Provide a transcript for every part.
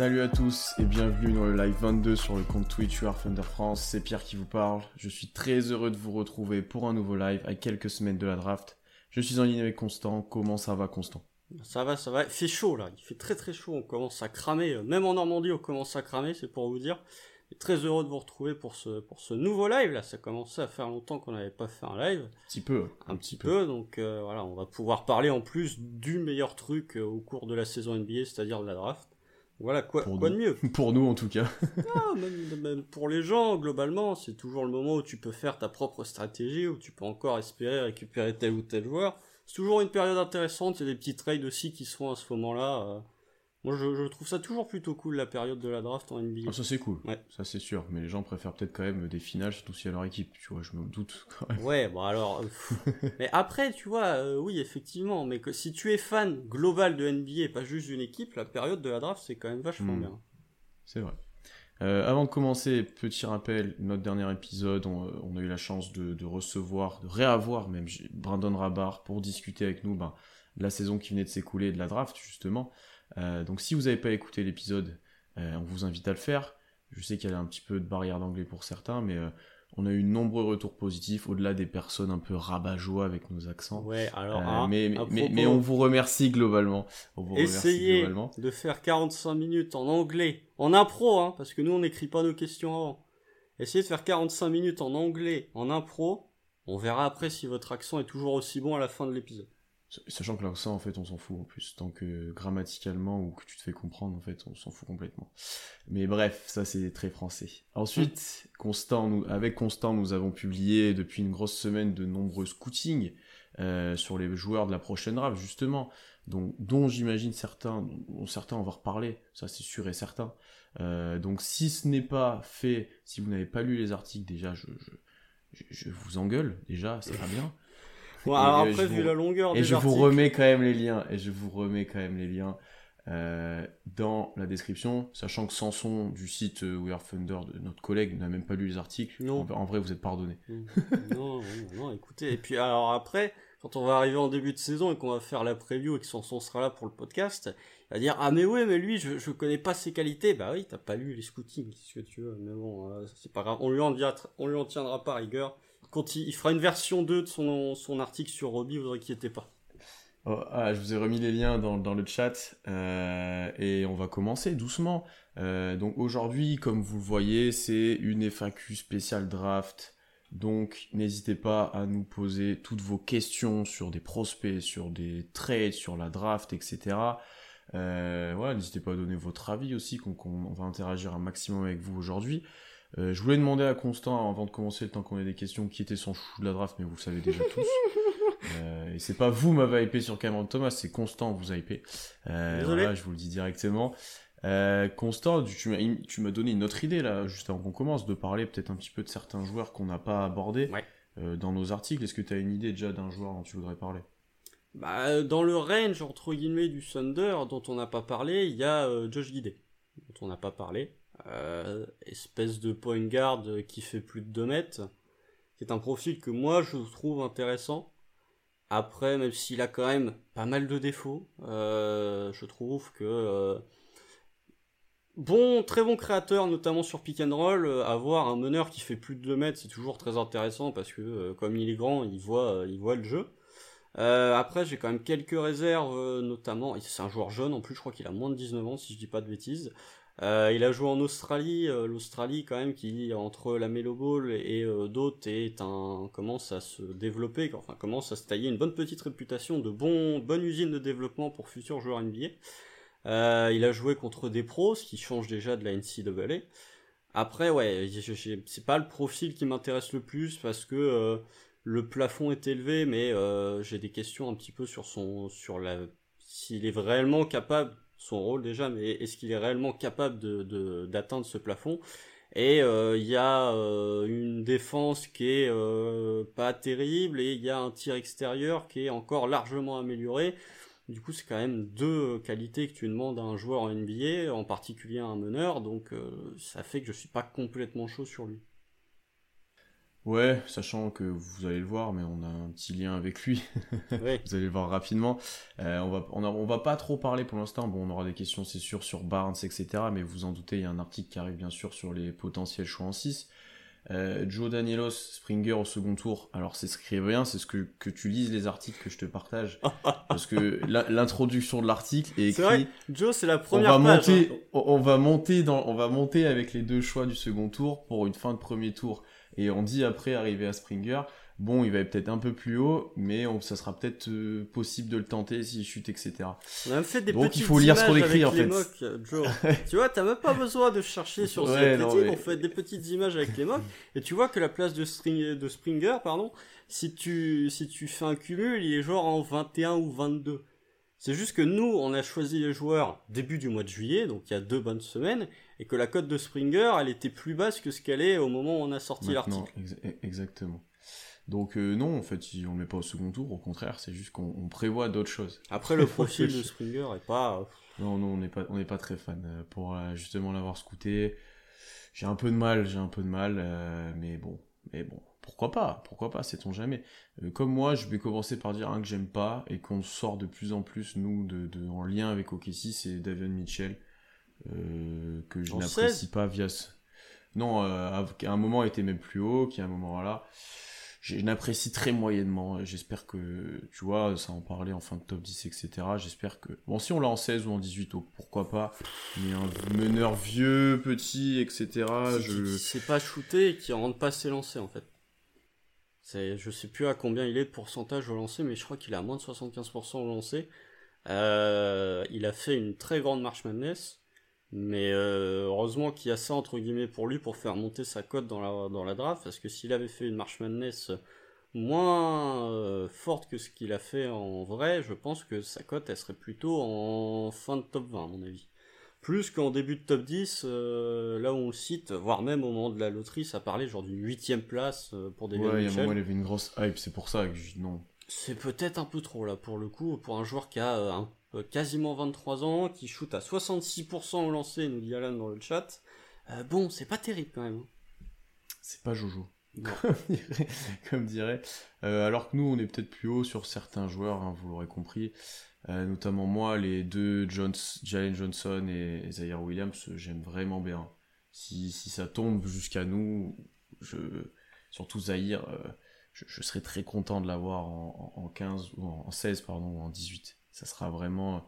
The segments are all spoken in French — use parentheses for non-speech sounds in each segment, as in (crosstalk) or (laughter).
Salut à tous et bienvenue dans le live 22 sur le compte Twitch UR Thunder France. C'est Pierre qui vous parle. Je suis très heureux de vous retrouver pour un nouveau live à quelques semaines de la draft. Je suis en ligne avec Constant. Comment ça va, Constant? Ça va, ça va. Il fait chaud là. Il fait très très chaud. On commence à cramer. Même en Normandie, on commence à cramer. C'est pour vous dire. Très heureux de vous retrouver pour ce, pour ce nouveau live là. Ça commençait à faire longtemps qu'on n'avait pas fait un live. Un petit peu. Un, petit, peu. Donc euh, voilà, on va pouvoir parler en plus du meilleur truc euh, au cours de la saison NBA, c'est-à-dire de la draft. Voilà, quoi, quoi de mieux (laughs) Pour nous en tout cas. ah, même, pour les gens, globalement, c'est toujours le moment où tu peux faire ta propre stratégie, où tu peux encore espérer récupérer tel ou tel joueur. C'est toujours une période intéressante, il y a des petits trades aussi qui se font à ce moment-là. Euh. Moi, je, trouve ça toujours plutôt cool, la période de la draft en NBA. Ah, ça, c'est cool. Ouais. Ça, c'est sûr. Mais les gens préfèrent peut-être quand même des finales, surtout si à leur équipe. Tu vois, je me doute (laughs) quand même. Ouais, bon, alors. mais après, tu vois, euh, oui, effectivement. Mais que si tu es fan global de NBA et pas juste d'une équipe, la période de la draft, c'est quand même vachement hmm. bien. C'est vrai. Euh, avant de commencer, petit rappel, notre dernier épisode, on, euh, a eu la chance de, recevoir, de réavoir même Brandon Rabar pour discuter avec nous ben, de la saison qui venait de s'écouler, de la draft justement. Euh, donc si vous n'avez pas écouté l'épisode, euh, on vous invite à le faire. Je sais qu'il y a un petit peu de barrière d'anglais pour certains, mais euh, on a eu de nombreux retours positifs au-delà des personnes un peu rabat-joie avec nos accents. Ouais, alors, hein, mais, mais, on vous remercie globalement. essayez de faire 45 minutes en anglais, en impro, hein, parce que nous on n'écrit pas nos questions avant. Essayez de faire 45 minutes en anglais, en impro. On verra après si votre accent est toujours aussi bon à la fin de l'épisode. Sachant que l'accent, en fait, on s'en fout en plus. Tant que grammaticalement ou que tu te fais comprendre, en fait, on s'en fout complètement. Mais bref, ça c'est très français. Ensuite, Constant, nous, avec Constant, nous avons publié depuis une grosse semaine de nombreux scootings euh, sur les joueurs de la prochaine draft, justement, dont, dont j'imagine certains, dont certains on va reparler, ça c'est sûr et certain. Euh, donc si ce n'est pas fait, si vous n'avez pas lu les articles, déjà, je, je, je vous engueule, déjà, c'est pas bien. Bon, alors après, vu la longueur Et je vous remets quand même les liens, et je vous remets quand même les liens euh, dans la description, sachant que Samson du site euh, We Are Thunder de notre collègue n'a même pas lu les articles. Non. En, vrai, vous êtes pardonné. non, non, non, écoutez. Et puis alors après, quand on va arriver en début de saison et qu'on va faire la preview et que Samson sera là pour le podcast, il va dire ah mais ouais mais lui je je connais pas ses qualités. Bah oui, t'as pas lu les scootings, ce que tu veux. Mais bon, euh, c'est pas grave. On lui en on lui en tiendra pas rigueur quand il, fera une version 2 de son, son article sur Robbie, vous inquiétez pas. Oh, ah, je vous ai remis les liens dans, dans le chat euh, et on va commencer doucement. Euh, donc aujourd'hui, comme vous le voyez, c'est une FAQ spéciale draft. Donc n'hésitez pas à nous poser toutes vos questions sur des prospects, sur des trades, sur la draft, etc. Euh, voilà, n'hésitez pas à donner votre avis aussi, qu'on on va interagir un maximum avec vous aujourd'hui. Euh, je voulais demander à Constant, avant de commencer, le temps qu'on ait des questions, qui était son chou de la draft, mais vous le savez déjà tous. (laughs) euh, et c'est pas vous m'avez hypé sur Cameron Thomas, c'est Constant vous a hypé. Euh, voilà, je vous le dis directement. Euh, Constant, tu m'as donné une autre idée là, juste avant qu'on commence, de parler peut-être un petit peu de certains joueurs qu'on n'a pas abordés dans nos articles. Est-ce que tu as une idée déjà d'un joueur dont tu voudrais parler? Bah, Dans le range, entre guillemets, du Thunder, dont on n'a pas parlé, il y a Josh Guidé, dont on n'a pas parlé. Euh, espèce de point guard qui fait plus de 2 mètres, qui est un profil que moi je trouve intéressant. Après, même s'il a quand même pas mal de défauts, euh, je trouve que euh, bon, très bon créateur, notamment sur pick and roll. avoir un meneur qui fait plus de 2 mètres, c'est toujours très intéressant parce que comme il est grand, il voit, il voit le jeu. après, j'ai quand même quelques réserves, notamment, c'est un joueur jeune en plus, je crois qu'il a moins de 19 ans si je dis pas de bêtises. Euh, il a joué en Australie, euh, l'Australie quand même qui entre la Melo Ball et euh, d'autres est un commence à se développer, enfin commence à se tailler une bonne petite réputation de bon bonne usine de développement pour futurs joueurs NBA. il a joué contre des pros, ce qui change déjà de la NCAA. Après ouais, c'est pas le profil qui m'intéresse le plus parce que le plafond est élevé, mais j'ai des questions un petit peu sur son sur la s'il est vraiment capable son rôle déjà, mais est-ce qu'il est réellement capable de, d'atteindre ce plafond? Et euh, il y a euh, une défense qui est euh, pas terrible et il y a un tir extérieur qui est encore largement amélioré. Du coup, c'est quand même deux qualités que tu demandes à un joueur en NBA, en particulier à un meneur, donc ça fait que je suis pas complètement chaud sur lui. Ouais, sachant que vous allez le voir, mais on a un petit lien avec lui. (laughs) vous allez le voir rapidement. Euh, on va, on, va pas trop parler pour l'instant. Bon, on aura des questions, c'est sûr, sur Barnes, etc. Mais vous en doutez, il y a un article qui arrive bien sûr sur les potentiels choix en 6. Euh, Joe Danielos, Springer au second tour. Alors c'est ce qui est bien, c'est ce que, que tu lises les articles que je te partage. (laughs) parce que l'introduction de l'article est écrit. Vrai, Joe, c'est la première on va Monter, hein. on, va monter dans, on va monter avec les deux choix du second tour pour une fin de premier tour. Et on dit après, arriver à Springer, bon, il va être peut-être un peu plus haut, mais ça sera peut-être euh, possible de le tenter s'il chute, etc. On a même fait des Donc il faut lire ce qu'on écrit en fait. Joe. (laughs) tu vois, t'as même pas besoin de chercher sur ouais, non, on fait des petites images avec les mocks, et tu vois que la place de, de Springer, pardon, si tu, si tu fais un cumul, il est genre en 21 ou 22. C'est juste que nous, on a choisi les joueurs début du mois de juillet, donc il y a deux bonnes semaines, et que la cote de Springer, elle était plus basse que ce qu'elle est au moment où on a sorti l'article. E-, exactement. Donc euh, non, en fait, on ne met pas au second tour, au contraire, c'est juste qu'on prévoit d'autres choses. Après, le (laughs) profil de Springer est pas... Non, non, on n'est pas, on pas très fan. Euh, pour euh, justement l'avoir scouté, j'ai un peu de mal, j'ai un peu de mal, mais bon, mais bon, pourquoi pas Pourquoi pas Sait-on jamais euh, Comme moi, je vais commencer par dire un que j'aime pas et qu'on sort de plus en plus nous de, en lien avec OKC, c'est Davion Mitchell euh, que je n'apprécie pas via. Non, euh, à un moment était même plus haut, qui à un moment là, je n'apprécie très moyennement. J'espère que, tu vois, ça en parlait en fin de top 10, etc. J'espère que, bon, si on l'a en 16 ou en 18, pourquoi pas. Mais un meneur vieux, petit, etc. je... C'est pas shooté et qui rentre pas ses lancers en fait. Je sais plus à combien il est de pourcentage au lancer, mais je crois qu'il est à moins de 75% au lancer. Il a fait une très grande marche madness, mais euh, heureusement qu'il y a ça entre guillemets pour lui pour faire monter sa cote dans la, dans la draft, parce que s'il avait fait une marche madness moins euh, forte que ce qu'il a fait en vrai, je pense que sa cote elle serait plutôt en fin de top 20 à mon avis plus qu'en début de top 10, euh, là où on le cite, voire même au moment de la loterie, ça parlait genre d'une huitième place euh, pour des Ouais, il y a un moment, il y avait une grosse hype, c'est pour ça que je non. C'est peut-être un peu trop là pour le coup, pour un joueur qui a euh, quasiment 23 ans, qui shoot à 66% au lancer, nous dit Alan dans le chat. bon, c'est pas terrible quand même. Hein. C'est pas Jojo. (laughs) Comme dirait. alors que nous, on est peut-être plus haut sur certains joueurs, hein, vous l'aurez compris. Euh, notamment moi, les deux Jones, Jalen Johnson et Zaire Williams, j'aime vraiment bien. Si, si ça tombe jusqu'à nous, je, surtout Zaire, euh, je, je, serais très content de l'avoir en, en, 15 ou en 16 pardon ou en 18. Ça sera vraiment,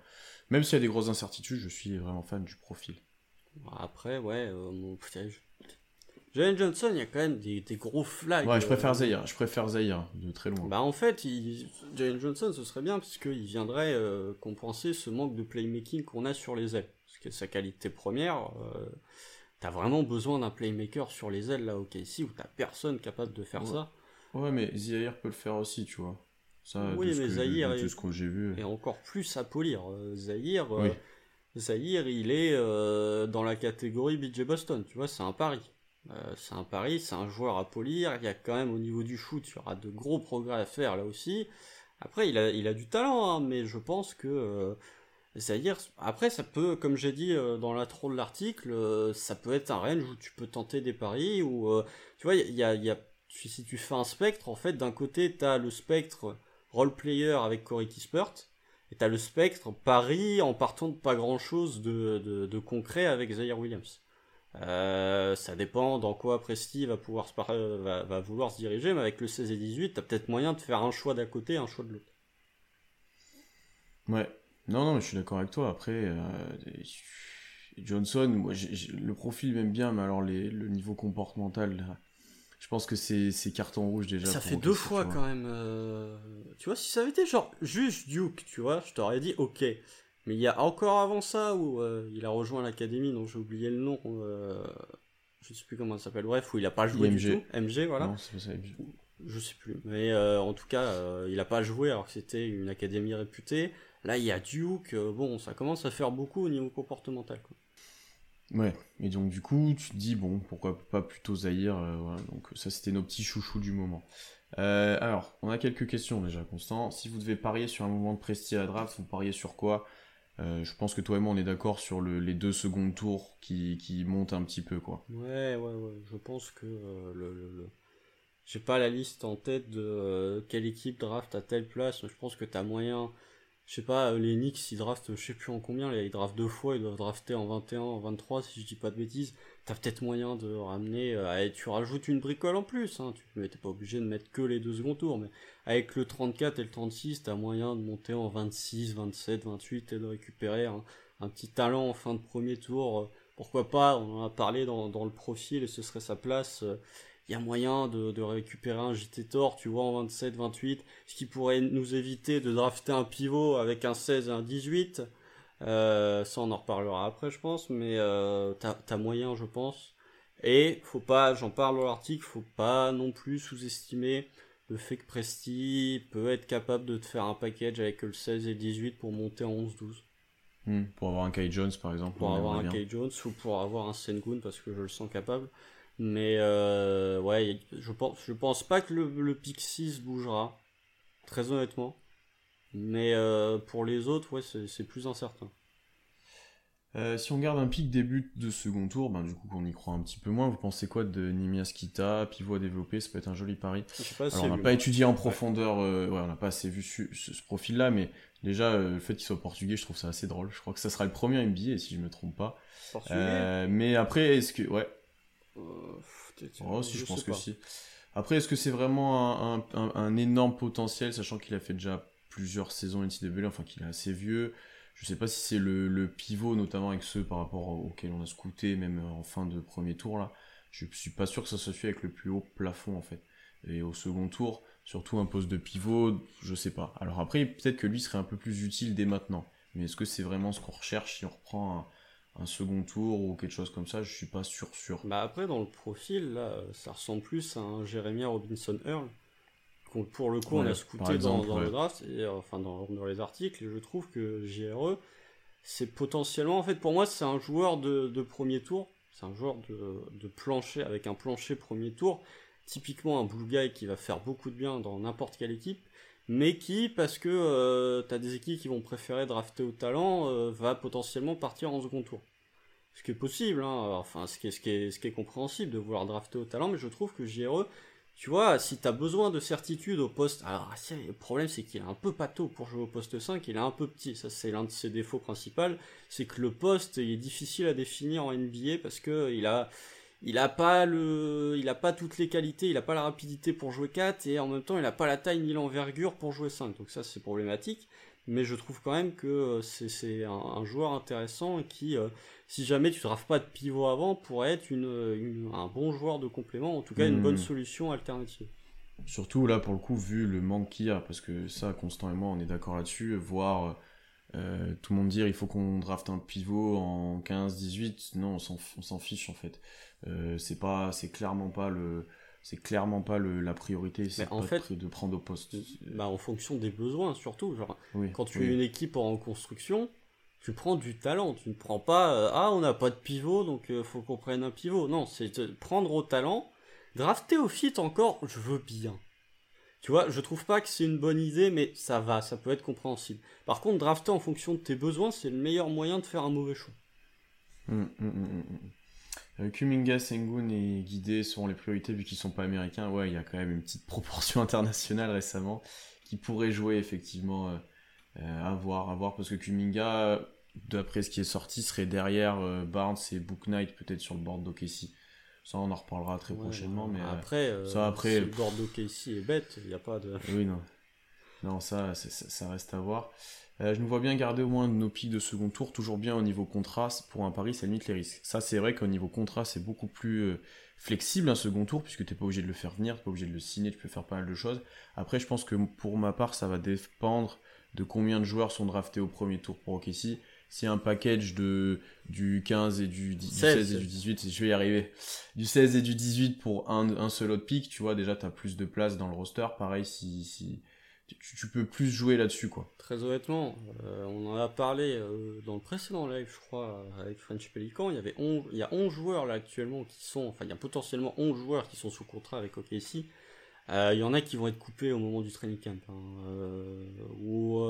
même s'il y a des grosses incertitudes, je suis vraiment fan du profil. Après, ouais, euh, mon, Jalen Johnson, il y a quand même des, gros flags. Ouais, je préfère euh, Zahir, je préfère Zahir, de très loin. Bah en fait, il... Jalen Johnson, ce serait bien, parce qu'il viendrait euh, compenser ce manque de playmaking qu'on a sur les ailes. Parce que sa qualité première, euh, t'as vraiment besoin d'un playmaker sur les ailes, là, au KC, où t'as personne capable de faire ça. Ouais, mais Zahir peut le faire aussi, tu vois. Ça, oui, mais Zahir est... ce que j'ai vu. est encore plus à polir. Zahir, il est dans la catégorie BJ Boston, tu vois, c'est un pari. Euh, c'est un pari, c'est un joueur à polir. Il y a quand même au niveau du shoot, il y aura de gros progrès à faire là aussi. Après, il a, il a du talent, hein, mais je pense que euh, Zahir, après, ça peut, comme j'ai dit euh, dans l'intro de l'article, ça peut être un range où tu peux tenter des paris, ou tu vois, il y a, si tu fais un spectre, en fait, d'un côté, tu as le spectre role player avec Corey Kispert, et tu as le spectre pari en partant de pas grand chose de, de, de concret avec Zaire Williams. Euh, ça dépend dans quoi Presti va pouvoir se va, va, vouloir se diriger, mais avec le 16 et 18, t'as peut-être moyen de faire un choix d'un côté et un choix de l'autre. Ouais, non, non, je suis d'accord avec toi. Après, euh, Johnson, moi, le profil m'aime bien, mais alors le niveau comportemental, je pense que c'est carton rouge déjà. Ça fait deux fois quand même. Euh, tu vois, si ça avait été genre juste Duke, tu vois, je t'aurais dit ok. Mais il y a encore avant ça où euh, il a rejoint l'académie dont j'ai oublié le nom. Euh, je sais plus comment ça s'appelle. Bref, où il a pas joué du tout. MG, voilà. Non, c'est ça, MG. Je sais plus. Mais euh, en tout cas, euh, il a pas joué alors que c'était une académie réputée. Là, il y a Duke. bon, ça commence à faire beaucoup au niveau comportemental. Quoi. Ouais, et donc du coup, tu te dis, bon, pourquoi pas plutôt Zahir voilà. Donc ça, c'était nos petits chouchous du moment. alors, on a quelques questions déjà, Constant. Si vous devez parier sur un moment de prestige à draft, vous pariez sur quoi? Euh, je pense que toi et moi on est d'accord sur les deux secondes tours qui, montent un petit peu quoi. Ouais ouais ouais, je pense que euh, le, j'ai pas la liste en tête de quelle équipe draft à telle place. Je pense que tu as moyen je sais pas, les Knicks, ils draftent, je sais plus en combien, ils draftent deux fois, ils doivent drafter en 21, en 23, si je dis pas de bêtises. T'as peut-être moyen de ramener, euh, tu rajoutes une bricole en plus, hein, tu t'es pas obligé de mettre que les deux seconds tours, mais avec le 34 et le 36, t'as moyen de monter en 26, 27, 28 et de récupérer un, petit talent en fin de premier tour. Pourquoi pas, on en a parlé dans, dans le profil et ce serait sa place. Euh, il y a moyen de, récupérer un JT Thor, tu vois, en 27, 28, ce qui pourrait nous éviter de drafter un pivot avec un 16 et un 18. Euh, ça, on en reparlera après, je pense, mais euh, t'as as moyen, je pense. Et faut pas, j'en parle dans l'article, faut pas non plus sous-estimer le fait que Presti peut être capable de te faire un package avec le 16 et le 18 pour monter en 11-12. Hmm, pour avoir un Kai Jones par exemple. Pour avoir un Kai Jones ou pour avoir un Sengun parce que je le sens capable. Mais euh, ouais, je pense, je pense pas que le, le pick 6 bougera, très honnêtement. Mais euh, pour les autres, ouais, c'est plus incertain. Euh, si on garde un pic début de second tour, ben du coup on y croit un petit peu moins. Vous pensez quoi de Nimias Kita, pivot à développer Ça peut être un joli pari. Alors, on n'a pas étudié en profondeur, ouais, on n'a pas assez vu ce, ce profil-là, mais déjà le fait qu'il soit portugais, je trouve ça assez drôle. Je crois que ça sera le premier NBA si je me trompe pas. mais après, est-ce que ouais, euh, oh, si, je, pense que si. Après, est-ce que c'est vraiment un, énorme potentiel, sachant qu'il a fait déjà plusieurs saisons NCAA, enfin qu'il est assez vieux Je sais pas si c'est le, pivot, notamment avec ceux par rapport auxquels on a scouté, même en fin de premier tour là. Je suis pas sûr que ça se fait avec le plus haut plafond en fait. Et au second tour, surtout un poste de pivot, je sais pas. Alors après, peut-être que lui serait un peu plus utile dès maintenant. Mais est-ce que c'est vraiment ce qu'on recherche si on reprend un, second tour ou quelque chose comme ça, je suis pas sûr sûr. Bah après dans le profil là, ça ressemble plus à un Jeremy Robinson Earl. Pour le coup, on a scouté dans, le draft, et, euh, enfin dans, les articles, et je trouve que JRE, c'est potentiellement, en fait, pour moi, c'est un joueur de, premier tour, c'est un joueur de, plancher, avec un plancher premier tour, typiquement un blue guy qui va faire beaucoup de bien dans n'importe quelle équipe, mais qui, parce que euh, tu as des équipes qui vont préférer drafter au talent, euh, va potentiellement partir en second tour. Ce qui est possible, hein. enfin, ce qui est, ce, qui est, ce qui est compréhensible de vouloir drafter au talent, mais je trouve que JRE, tu vois, si tu as besoin de certitude au poste. Alors, le problème, c'est qu'il est un peu pâteau pour jouer au poste 5, il est un peu petit. Ça, c'est l'un de ses défauts principaux. C'est que le poste, il est difficile à définir en NBA parce que il a il pas le, il a pas toutes les qualités, il a pas la rapidité pour jouer 4 et en même temps il a pas la taille ni l'envergure pour jouer 5. Donc ça c'est problématique. Mais je trouve quand même que euh, c'est un, joueur intéressant qui, euh, si jamais tu ne pas de pivot avant, pourrait être une, un bon joueur de complément, en tout cas une bonne hmm. solution alternative. Surtout là pour le coup vu le manque qu'il y a, parce que ça Constant et moi on est d'accord là-dessus, voir euh, tout le monde dire il faut qu'on drafte un pivot en 15-18, non on s'en fiche en fait. Euh, c'est pas, c'est clairement pas le, c'est clairement pas le, la priorité. C'est en fait de prendre au poste. Bah en fonction des besoins surtout. Genre, quand tu es une équipe en construction, tu prends du talent. Tu ne prends pas euh, ah on n'a pas de pivot donc euh, faut qu'on prenne un pivot. Non, c'est prendre au talent. Drafter au fit encore, je veux bien. Tu vois, je trouve pas que c'est une bonne idée, mais ça va, ça peut être compréhensible. Par contre, drafter en fonction de tes besoins, c'est le meilleur moyen de faire un mauvais choix. Hum, hum, hum, euh, Kuminga, Sengun et Guidé sont les priorités vu qu'ils sont pas américains. Ouais, il y a quand même une petite (laughs) proportion internationale récemment qui pourrait jouer effectivement à voir, à voir parce que Kuminga, d'après ce qui est sorti, serait derrière Barnes et Book Knight peut-être sur le board d'OKC. Ça, on en reparlera très prochainement. Mais après, ça, après, le board d'OKC est bête, il n'y a pas de. Oui, non. Non, ça, ça reste à voir. Euh, je nous vois bien garder au moins nos pics de second tour, toujours bien au niveau contraste. Pour un pari, ça limite les risques. Ça, c'est vrai qu'au niveau contrat, c'est beaucoup plus euh, flexible un second tour, puisque tu n'es pas obligé de le faire venir, tu pas obligé de le signer, tu peux faire pas mal de choses. Après, je pense que pour ma part, ça va dépendre de combien de joueurs sont draftés au premier tour pour OKC. Si un package de du 15 et du, 16. et du 18, je vais y arriver. Du 16 et du 18 pour un, un seul autre pick, tu vois, déjà tu as plus de place dans le roster. Pareil, si, si, tu, peux plus jouer là-dessus, quoi. Très honnêtement, euh, on en a parlé euh, dans le précédent live, je crois, avec French Pelican. Il y avait il y a 11 joueurs là actuellement qui sont, enfin, il y a potentiellement 11 joueurs qui sont sous contrat avec OKC. Euh, il y en a qui vont être coupés au moment du training camp. Hein, ou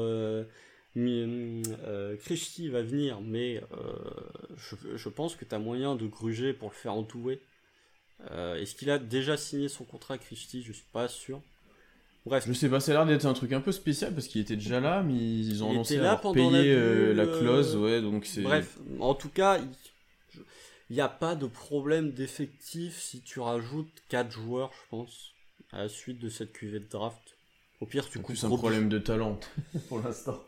Krishti va venir, mais je, je, pense que tu as moyen de gruger pour le faire entourer Est-ce qu'il a déjà signé son contrat avec Christie Je suis pas sûr. Bref. Je sais pas, ça a l'air d'être un truc un peu spécial parce qu'il était déjà là, mais ils ont annoncé avoir payé la, clause, ouais, donc c'est. Bref, en tout cas, il n'y a pas de problème d'effectif si tu rajoutes 4 joueurs, je pense, à la suite de cette cuvée de draft. Au pire, tu coupes. C'est un problème de talent (laughs) pour l'instant.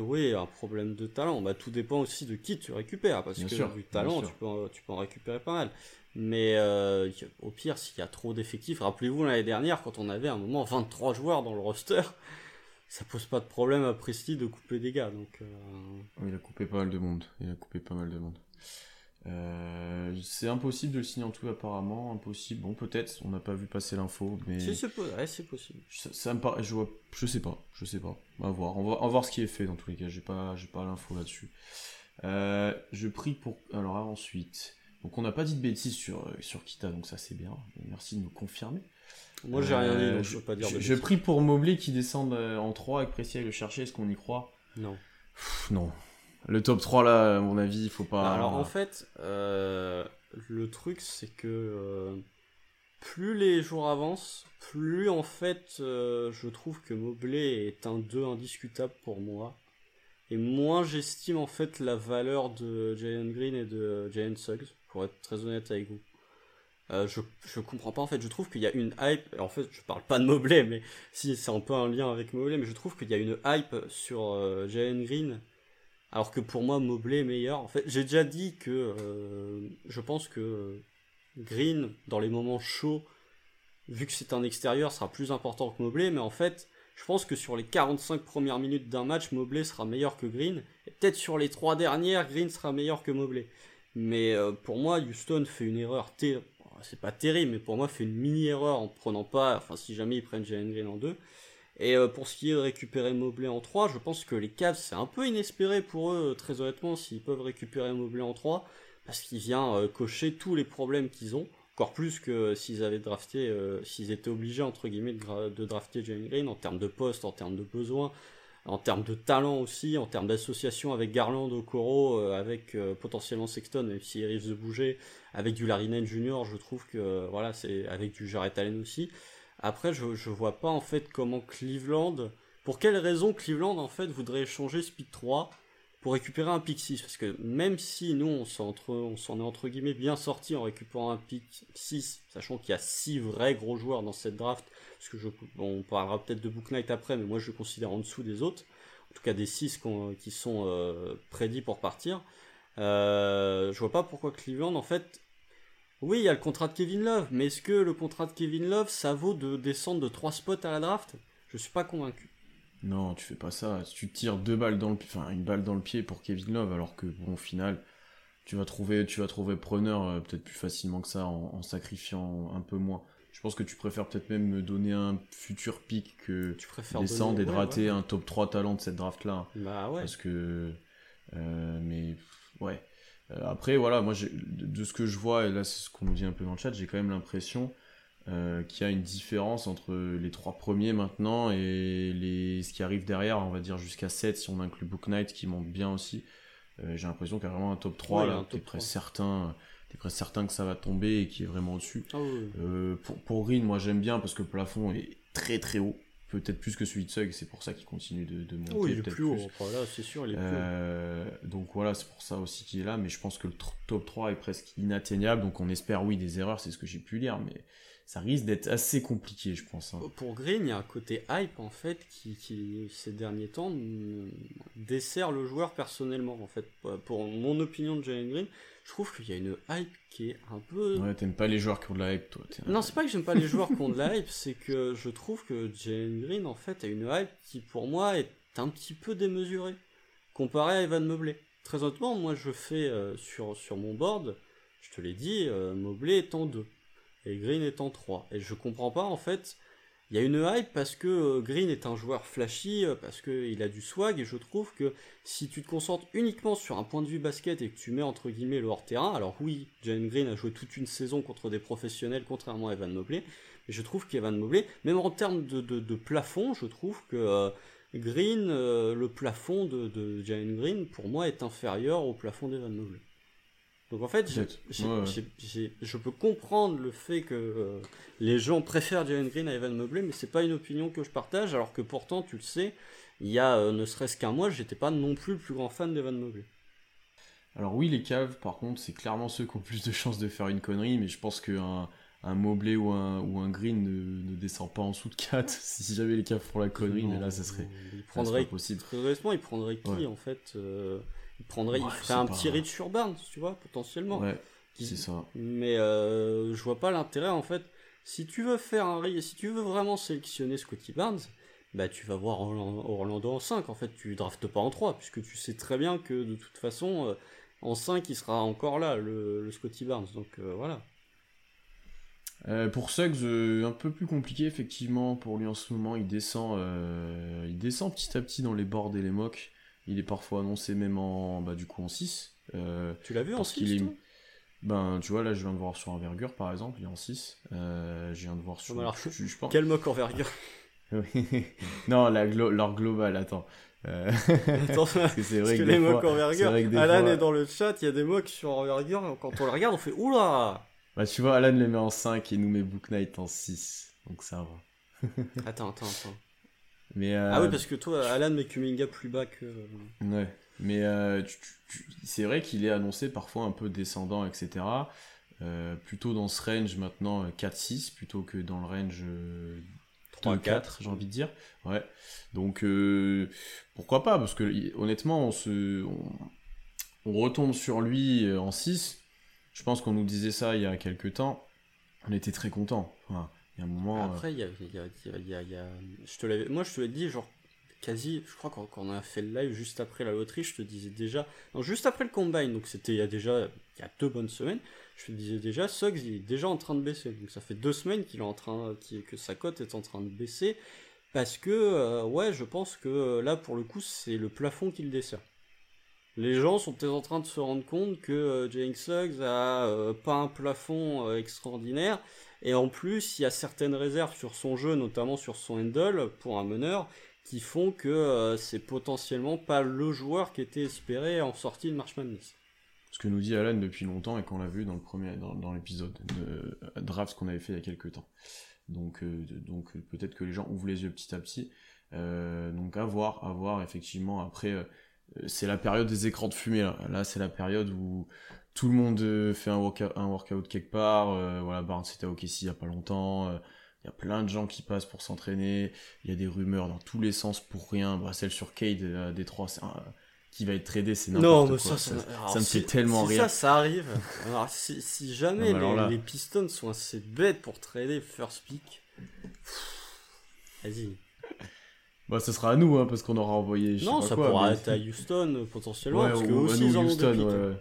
Oui, un problème de talent. Bah, tout dépend aussi de qui tu récupères, parce que du talent, tu peux, tu peux en récupérer pas mal. Mais euh, au pire, s'il y a trop d'effectifs, rappelez-vous l'année dernière, quand on avait à un moment 23 joueurs dans le roster, (laughs) ça pose pas de problème à Presti de couper des gars. Donc, euh, Il a coupé pas mal de monde. Il a coupé pas mal de monde. Euh, c'est impossible de le signer en tout apparemment, impossible. Bon, peut-être, on n'a pas vu passer l'info, mais. C'est possible. Ça, me paraît, je, vois, je sais pas, je sais pas. On va voir, on va, voir ce qui est fait dans tous les cas. J'ai pas, j'ai pas l'info là-dessus. je prie pour. Alors ensuite, donc on n'a pas dit de bêtises sur, euh, sur Kita, donc ça c'est bien. Merci de nous confirmer. Moi j'ai rien dit, donc euh, je peux pas dire. Je, je prie pour Mobley qui descende euh, en 3 avec Précis à le chercher, est-ce qu'on y croit? Non. non. Le top 3 là, à mon avis, il faut pas. Alors en fait, le truc c'est que plus les jours avancent, plus en fait je trouve que Mobley est un 2 indiscutable pour moi. Et moins j'estime en fait la valeur de Jalen Green et de Jalen Suggs pour être très honnête avec vous. Euh, je, je comprends pas en fait, je trouve qu'il y a une hype, en fait je parle pas de Mobley, mais si c'est un peu un lien avec Mobley, mais je trouve qu'il y a une hype sur euh, Green, alors que pour moi Mobley est meilleur. En fait, j'ai déjà dit que euh, je pense que Green, dans les moments chauds, vu que c'est un extérieur, sera plus important que Mobley, mais en fait, je pense que sur les 45 premières minutes d'un match, Mobley sera meilleur que Green, et peut-être sur les trois dernières, Green sera meilleur que Mobley. Mais euh, pour moi, Houston fait une erreur. C'est pas terrible, mais pour moi, fait une mini-erreur en prenant pas. Enfin, si jamais ils prennent Jalen Green en 2. Et euh, pour ce qui est de récupérer Mobley en 3, je pense que les Cavs, c'est un peu inespéré pour eux, très honnêtement, s'ils peuvent récupérer Mobley en 3, parce qu'il vient euh, cocher tous les problèmes qu'ils ont. Encore plus que s'ils avaient drafté, s'ils étaient obligés, entre guillemets, de, drafter Jalen Green en termes de poste, en termes de besoins, en termes de talent aussi, en termes d'association avec Garland, Okoro, euh, avec euh, potentiellement Sexton, même s'il risque de bouger, avec du Nance Jr., je trouve que voilà, c'est avec du Jarrett Allen aussi. Après, je, je vois pas en fait comment Cleveland, pour quelle raison Cleveland en fait voudrait changer Speed 3 pour récupérer un pick 6 parce que même si nous on s'en est entre guillemets bien sorti en récupérant un pick 6 sachant qu'il y a 6 vrais gros joueurs dans cette draft parce que on parlera peut-être de Book Knight après, mais moi je le considère en dessous des autres, en tout cas des 6 qui sont euh, prédits pour partir. Euh, je vois pas pourquoi Cleveland, en fait, oui, il y a le contrat de Kevin Love, mais est-ce que le contrat de Kevin Love, ça vaut de descendre de 3 spots à la draft? Je suis pas convaincu. Non, tu fais pas ça. Tu tires deux balles dans le enfin une balle dans le pied pour Kevin Love, alors que bon, au final, tu vas trouver, tu vas trouver preneur euh, peut-être plus facilement que ça en, sacrifiant un peu moins. Je pense que tu préfères peut-être même me donner un futur pic que tu préfères descendre et de rater un top 3 talent de cette draft là. Bah ouais. Parce que. Euh, mais. Ouais. Euh, après, voilà, moi, de ce que je vois, et là, c'est ce qu'on nous dit un peu dans le chat, j'ai quand même l'impression euh, qu'il y a une différence entre les trois premiers maintenant et les, ce qui arrive derrière, on va dire jusqu'à 7 si on inclut Book Knight qui monte bien aussi. j'ai l'impression qu'il y a vraiment un top 3 là, t'es presque certain t'es presque certain que ça va tomber et qui est vraiment au-dessus. Ah euh, pour, pour Green, moi j'aime bien parce que le plafond est très très haut, peut-être plus que celui de Sug, c'est pour ça qu'il continue de, de monter. Oh, il est plus haut, c'est sûr, il est plus haut. Euh, donc voilà, c'est pour ça aussi qu'il est là, mais je pense que le top 3 est presque inatteignable, donc on espère oui des erreurs, c'est ce que j'ai pu lire, mais ça risque d'être assez compliqué, je pense. Hein. Pour Green, il y a un côté hype en fait qui, qui ces derniers temps dessert le joueur personnellement en fait. Pour mon opinion de Jalen Green, je trouve qu'il y a une hype qui est un peu. Ouais, t'aimes pas les joueurs qui ont de la hype, toi. Non, c'est pas que j'aime pas les joueurs qui ont de la hype, c'est que je trouve que Jalen Green, en fait, a une hype qui, pour moi, est un petit peu démesurée, comparé à Evan Mobley. Très honnêtement, moi, je fais euh, sur, sur mon board, je te l'ai dit, euh, Mobley est en 2, et Green est en 3. Et je comprends pas, en fait, il y a une hype parce que euh, Green est un joueur flashy, euh, parce qu'il a du swag, et je trouve que si tu te concentres uniquement sur un point de vue basket et que tu mets entre guillemets le hors-terrain, alors oui, Jalen Green a joué toute une saison contre des professionnels, contrairement à Evan Mobley, mais je trouve qu'Evan Mobley, même en termes de, plafond, je trouve que euh, Green, le plafond de, de Green, pour moi, est inférieur au plafond d'Evan Mobley. Donc en fait, je peux comprendre le fait que euh, les gens préfèrent Jalen Green à Evan Mobley, mais c'est pas une opinion que je partage, alors que pourtant, tu le sais, il y a euh, ne serait-ce qu'un mois, j'étais pas non plus le plus grand fan d'Evan Mobley. Alors oui, les caves, par contre, c'est clairement ceux qui ont plus de chances de faire une connerie, mais je pense qu'un un Mobley ou un, ou un Green ne, descend pas en dessous de 4 (laughs) si jamais les caves font la connerie, mais là, ça serait, il prendrait, possible. Très honnêtement, il prendrait qui, en fait euh, il prendrait, il ferait un petit reach sur Barnes, tu vois, potentiellement. Ouais, c'est ça. Mais euh, je vois pas l'intérêt, en fait. Si tu veux faire un si tu veux vraiment sélectionner Scotty Barnes, bah tu vas voir Orlando en 5, en fait, tu draftes pas en 3, puisque tu sais très bien que de toute façon, euh, en 5, il sera encore là, le, Scotty Barnes, donc euh, voilà. pour Suggs, un peu plus compliqué effectivement pour lui en ce moment. Il descend, il descend petit à petit dans les boards et les mocks. Il est parfois annoncé même en, bah, du coup, en 6. Euh, tu l'as vu en 6 Ben, tu vois, là, je viens de voir sur envergure, par exemple, il est en 6. Euh, je viens de voir sur... alors, je, pense... Quel mock envergure (laughs) Non, la leur global, attends. Euh... (laughs) attends, parce que c'est vrai que, les mocks envergure, Alan est dans le chat, il y a des mocks sur envergure, quand on les regarde, on fait Oula Bah, tu vois, Alan les met en 5 et nous met Book Knight en 6. Donc ça va. attends, attends, attends. Euh, ah oui, parce que toi, Alan met Kuminga plus bas que. Ouais, mais euh, c'est vrai qu'il est annoncé parfois un peu descendant, etc. Euh, plutôt dans ce range maintenant 4-6 plutôt que dans le range 3-4, j'ai envie de dire. Ouais. Donc pourquoi pas? Parce que honnêtement, on, se, on, retombe sur lui en 6. Je pense qu'on nous disait ça il y a quelques temps. On était très contents. Enfin, après, il y a, je te l'avais, moi je te l'ai dit, genre, quasi, je crois quand, on a fait le live juste après la loterie, je te disais déjà, non, juste après le combine, donc c'était il y a déjà, il y a deux bonnes semaines, je te disais déjà, Suggs il est déjà en train de baisser. Donc ça fait deux semaines qu'il est en train, que sa cote est en train de baisser, parce que, euh, ouais, je pense que euh, là, pour le coup, c'est le plafond qu'il dessert. Les gens sont peut-être en train de se rendre compte que euh, Jalen Suggs a pas un plafond extraordinaire, et en plus, il y a certaines réserves sur son jeu, notamment sur son handle, pour un meneur, qui font que euh, c'est potentiellement pas le joueur qui était espéré en sortie de March Madness. Ce que nous dit Alan depuis longtemps et qu'on l'a vu dans le premier, dans, l'épisode de draft qu'on avait fait il y a quelques temps. Donc, euh, donc peut-être que les gens ouvrent les yeux petit à petit. Euh, donc à voir, à voir effectivement. Après, c'est la période des écrans de fumée là. Là, c'est la période où tout le monde euh, fait un, workout, un workout quelque part. Euh, voilà, Barnes c'était à OKC il y a pas longtemps. Euh, il y a plein de gens qui passent pour s'entraîner. Il y a des rumeurs dans tous les sens pour rien. Bah, celle sur Cade à Détroit, qui va être tradé, c'est n'importe quoi. Ça, ça, me fait tellement si rire. Ça, ça arrive. (laughs) Alors, si, jamais les, Pistons sont assez bêtes pour trader first pick, vas-y. Bah, ce sera à nous, hein, parce qu'on aura envoyé. non, ça pourra être à Houston potentiellement, parce que aussi ils ont Houston,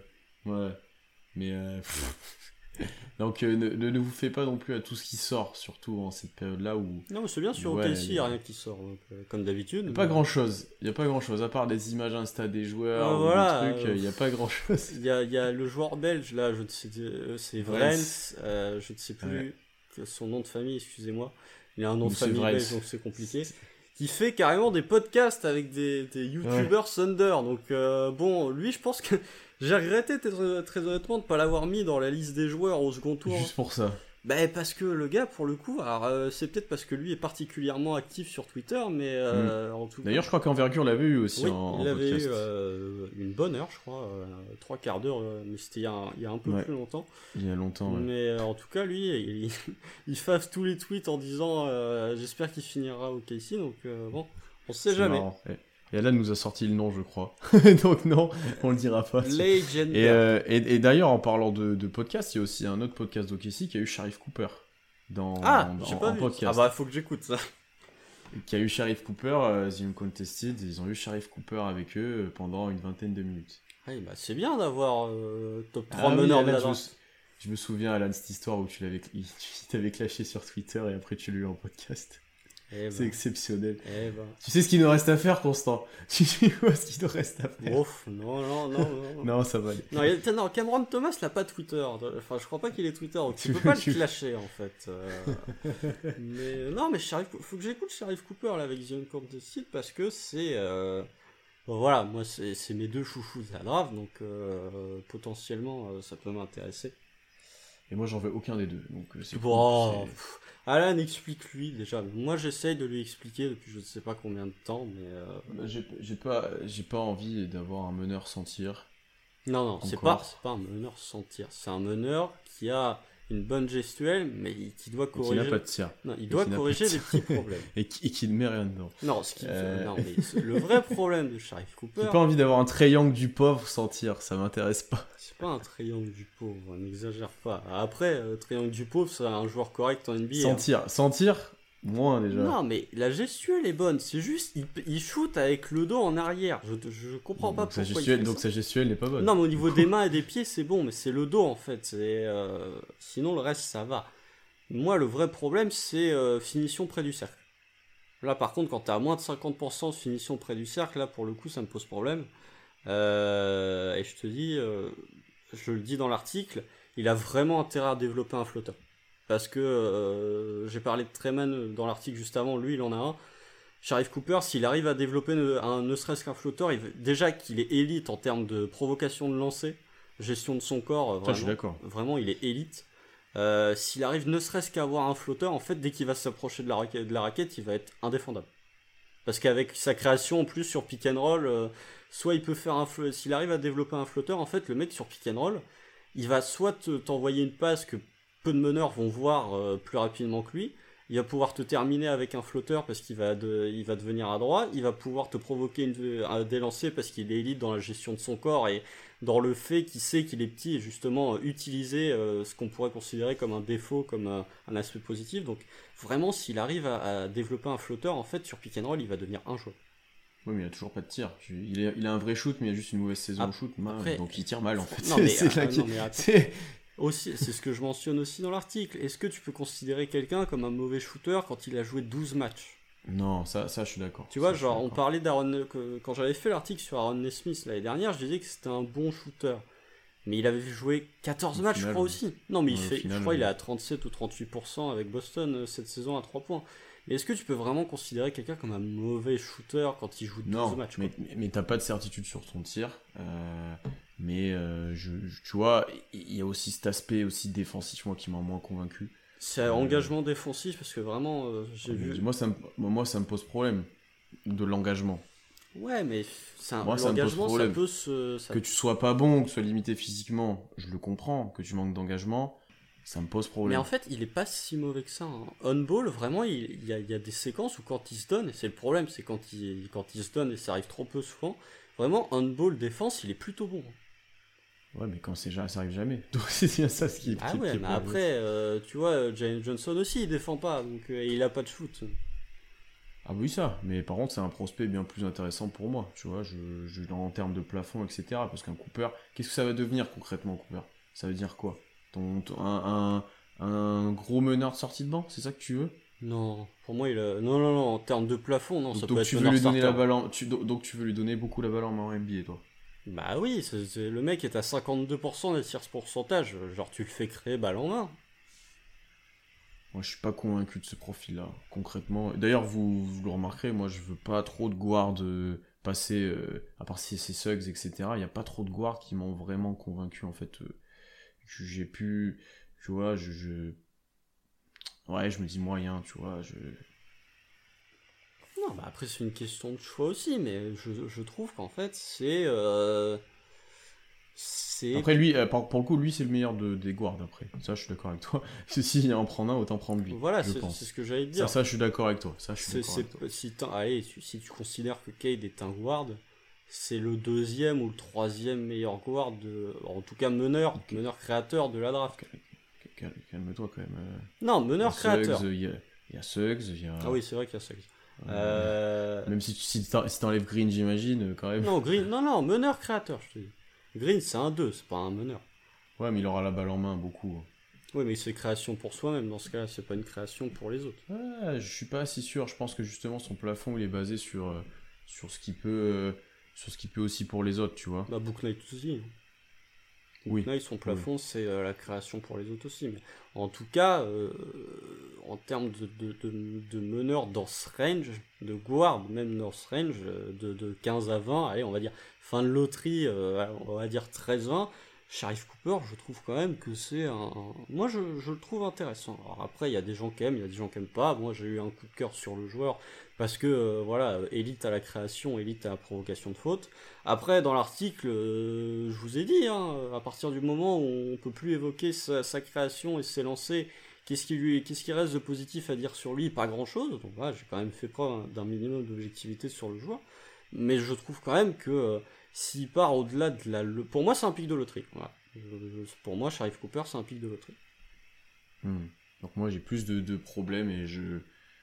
ouais. ouais. Mais euh, (laughs) donc euh, ne, vous faites pas non plus à tout ce qui sort, surtout en cette période-là où. Non, mais c'est bien sur OKC, il n'y a rien qui sort, euh, comme d'habitude. Pas grand-chose. Il n'y a pas grand-chose à part des images Insta des joueurs, ou voilà, des trucs. Il n'y a pas grand-chose. Il y a, y a, le joueur belge là, je sais, c'est Vrens, je ne sais plus son nom de famille, excusez-moi. Il a un nom de famille belge, donc c'est compliqué qui fait carrément des podcasts avec des, des youtubeurs Thunder. Donc bon, lui je pense que j'ai regretté très, honnêtement de ne pas l'avoir mis dans la liste des joueurs au second tour. Juste pour ça. Ben parce que le gars, pour le coup, alors euh, c'est peut-être parce que lui est particulièrement actif sur Twitter, mais euh, mm. en tout D'ailleurs, je crois qu'Envergure l'avait eu aussi oui, en, il avait eu euh, une bonne heure, je crois, trois quarts d'heure, mais c'était il, y a un peu plus longtemps. Il y a longtemps. Mais en tout cas, lui, il, (laughs) il, fasse tous les tweets en disant j'espère qu'il finira au Casey, donc bon, on sait jamais. Et Alan nous a sorti le nom, je crois. (laughs) Donc non, on le dira pas. Legend. Euh, et, et, d'ailleurs, en parlant de, de, podcast, il y a aussi un autre podcast d'OKC qui a eu Sharif Cooper dans, ah, j'ai pas vu. podcast. Ah bah, faut que j'écoute ça. Qui a eu Sharif Cooper, euh, The Uncontested, ils ont eu Sharif Cooper avec eux euh, pendant une vingtaine de minutes. Ah, bah, c'est bien d'avoir top 3 ah meneurs de la je, me souviens, Alan, cette histoire où tu l'avais, (laughs) tu t'avais clashé sur Twitter et après tu l'as eu en podcast. Eh c'est ben. exceptionnel. Eh ben. Tu sais ce qu'il nous reste à faire, Constant? (laughs) Tu sais quoi ce qu'il nous reste à faire? Ouf, non, non, non, non. (laughs) non, ça va aller. Non, non, Cameron Thomas n'a pas Twitter. Enfin, je crois pas qu'il ait Twitter, donc tu, peux pas (laughs) le clasher, en fait. Euh. mais non, mais faut que j'écoute Sharif Cooper là, avec The Uncontested parce que c'est. Euh... Bon, voilà, moi c'est c'est mes deux chouchous de la draft, donc euh, potentiellement ça peut m'intéresser. Et moi, j'en veux aucun des deux. Donc, c'est Bon, cool, c'est- Alan explique-lui déjà. Moi j'essaye de lui expliquer depuis je ne sais pas combien de temps, mais euh, Bah, j'ai pas, j'ai pas envie d'avoir un meneur sans tir. non, non, c'est pas, c'est pas un meneur sans tir. C'est un meneur qui a une bonne gestuelle, mais qui doit corriger. n'a pas de. Non, il et doit corriger tir. petits problèmes. (laughs) Et qui, ne met rien dedans. Non, ce qui... Euh. non mais ce- le vrai problème de Sharif Cooper, J'ai pas envie d'avoir un triangle du pauvre sans tir. Ça m'intéresse pas. c'est pas un triangle du pauvre, n'exagère pas. Après, euh, triangle du pauvre, c'est un joueur correct en NBA. Sans hein. Sans tir, moins déjà. Non, mais la gestuelle est bonne. C'est juste, il, il shoot avec le dos en arrière. Je, je comprends pas donc, pourquoi il gestuelle, fait donc ça. sa gestuelle n'est pas bonne. Non, mais au niveau des (laughs) mains et des pieds, c'est bon, mais c'est le dos en fait. C'est, euh, Sinon, le reste, ça va. Moi, le vrai problème, c'est euh, finition près du cercle. Là, par contre, quand t'as à moins de 50% de finition près du cercle, là, pour le coup, ça me pose problème. Euh, et je te dis, je le dis dans l'article, il a vraiment intérêt à développer un flotteur. Parce que euh, j'ai parlé de Treman dans l'article juste avant, lui, il en a un. Sharif Cooper, s'il arrive à développer ne, un, ne serait-ce qu'un flotteur, il, déjà qu'il est élite en termes de provocation de lancer, gestion de son corps, euh, Ça, je suis vraiment, il est élite. Euh, s'il arrive ne serait-ce qu'à avoir un flotteur, en fait, dès qu'il va s'approcher de la, raquette, de la raquette, il va être indéfendable. Parce qu'avec sa création en plus sur pick and roll, euh, soit il peut faire un s'il arrive à développer un flotteur, en fait, le mec sur pick and roll, il va soit te- t'envoyer une passe que peu de meneurs vont voir euh, plus rapidement que lui. Il va pouvoir te terminer avec un flotteur parce qu'il va, de- il va devenir à droite. Il va pouvoir te provoquer une, un délancer parce qu'il est élite dans la gestion de son corps et dans le fait qu'il sait qu'il est petit et justement euh, utiliser euh, ce qu'on pourrait considérer comme un défaut, comme un, un aspect positif. Donc vraiment, s'il arrive à, à développer un flotteur, en fait, sur pick and roll, il va devenir un joueur. Oui, mais il a toujours pas de tir. Il, est- il a un vrai shoot, mais il a juste une mauvaise saison au shoot. mal, donc il tire mal en fait. Non, mais, (laughs) qui- non, mais Aussi, c'est ce que je mentionne aussi dans l'article. Est-ce que tu peux considérer quelqu'un comme un mauvais shooter quand il a joué 12 matchs? Non, ça, ça je suis d'accord. Tu vois, Ça, genre, on parlait d'Aaron. Quand j'avais fait l'article sur Aaron Nesmith l'année dernière, je disais que c'était un bon shooter. Mais il avait joué 14 Au matchs, je crois aussi. Non, mais il Ouais, au fait, final, je crois ouais. qu'il est à 37 ou 38% avec Boston euh, cette saison à 3 points. Mais est-ce que tu peux vraiment considérer quelqu'un comme un mauvais shooter quand il joue 12 Non, matchs mais, mais, t'as pas de certitude sur ton tir. euh, mais euh, je, je- tu vois, il y a aussi cet aspect aussi défensif moi qui m'a moins convaincu. C'est euh, engagement défensif parce que vraiment, j'ai vu. Moi ça me, moi ça me pose problème de l'engagement. Ouais, mais c'est un- Moi, ça me pose ça peut se. ça Que tu sois pas bon, que tu sois limité physiquement, je le comprends. Que tu manques d'engagement, ça me pose Mais problème. en fait, il est pas si mauvais que ça. hein. On-ball, vraiment, il, y, a, il y a des séquences où quand il se donne, et c'est le problème, c'est quand il, quand il se donne, et ça arrive trop peu souvent, vraiment, on-ball défense, il est plutôt bon. Ouais, mais quand c'est ça arrive jamais. (laughs) Donc c'est bien ça ce qui. Ah qui- ouais, qui mais après, euh, tu vois, Jalen Johnson aussi, il défend pas, donc euh, il a pas de shoot. Ah oui ça, mais par contre c'est un prospect bien plus intéressant pour moi, tu vois, je, je, en termes de plafond, etc. Parce qu'un Cooper, qu'est-ce que ça va devenir concrètement Cooper? Ça veut dire quoi? Ton, ton- un, un, un gros meneur de sortie de banc, c'est ça que tu veux? Non, pour moi, il a... Non, non, non, en termes de plafond, non, ça donc, peut donc être tu veux lui donner la starter. balle en, tu, donc tu veux lui donner beaucoup la balle en main en NBA toi? Bah oui, le mec est à 52% des tirs pourcentage, genre tu le fais créer balle en main. Moi je suis pas convaincu de ce profil-là, concrètement. D'ailleurs vous, vous le remarquerez, moi je veux pas trop de guards euh, passer, euh, à part si c'est Suggs, etc. Il y a pas trop de guards qui m'ont vraiment convaincu en fait. euh, j'ai pu, tu vois, je, je... Ouais, je me dis moyen, tu vois, je... Non, bah après c'est une question de choix aussi, mais je, je trouve qu'en fait c'est... euh, C'est... Après lui, euh, pour, pour le coup, lui c'est le meilleur de, des guards après. Ça je suis d'accord avec toi. (laughs) Si en prend un, autant prendre lui. Voilà, c'est ce que j'allais Ça, dire. ça je suis d'accord avec toi. Ça je suis avec toi. si, t'en- allez, si, si tu considères que Cade est un guard, c'est le deuxième ou le troisième meilleur guard, de, en tout cas meneur, meneur créateur de la draft. Cal- Calme-toi quand même. euh. Non, meneur Il Suggs, créateur. Il y a, il y a Suggs, il y a... Ah oui, c'est vrai qu'il y a ça. euh. Même si, tu- si t'en- si t'enlèves Green, j'imagine, euh, quand même. Non, Green, non, non, meneur créateur, je te dis. Green, c'est un 2, c'est pas un meneur. Ouais, mais il aura la balle en main beaucoup. Oui, mais c'est création pour soi-même, dans ce cas-là, c'est pas une création pour les autres. Ouais, je suis pas si sûr. Je pense que justement son plafond il est basé sur, sur ce qui peut sur ce qui peut aussi pour les autres, tu vois. Bah, Book Knight aussi. hein. Oui. Book Knight, son plafond, c'est euh, la création pour les autres aussi. Mais en tout cas, euh, en termes de, de, de, de meneur dans ce range, de guard, même dans ce range, de, de 15 à 20, allez, on va dire fin de loterie, on va dire 13-20, Sharif Cooper, je trouve quand même que c'est un, Moi, je, le trouve intéressant. Alors après, il y a des gens qui aiment, il y a des gens qui aiment pas. Moi, j'ai eu un coup de cœur sur le joueur parce que, euh, voilà, élite à la création, élite à la provocation de faute. Après, dans l'article, euh, je vous ai dit, hein, à partir du moment où on peut plus évoquer sa, sa création et ses lancers, qu'est-ce qui, lui, qu'est-ce qui reste de positif à dire sur lui? Pas grand-chose. Donc voilà, j'ai quand même fait preuve d'un minimum d'objectivité sur le joueur. Mais je trouve quand même que... S'il part au-delà de la... Pour moi, c'est un pic de loterie. pour moi, Sharif Cooper, c'est un pic de loterie. Hmm. Donc moi, j'ai plus de, problèmes et je,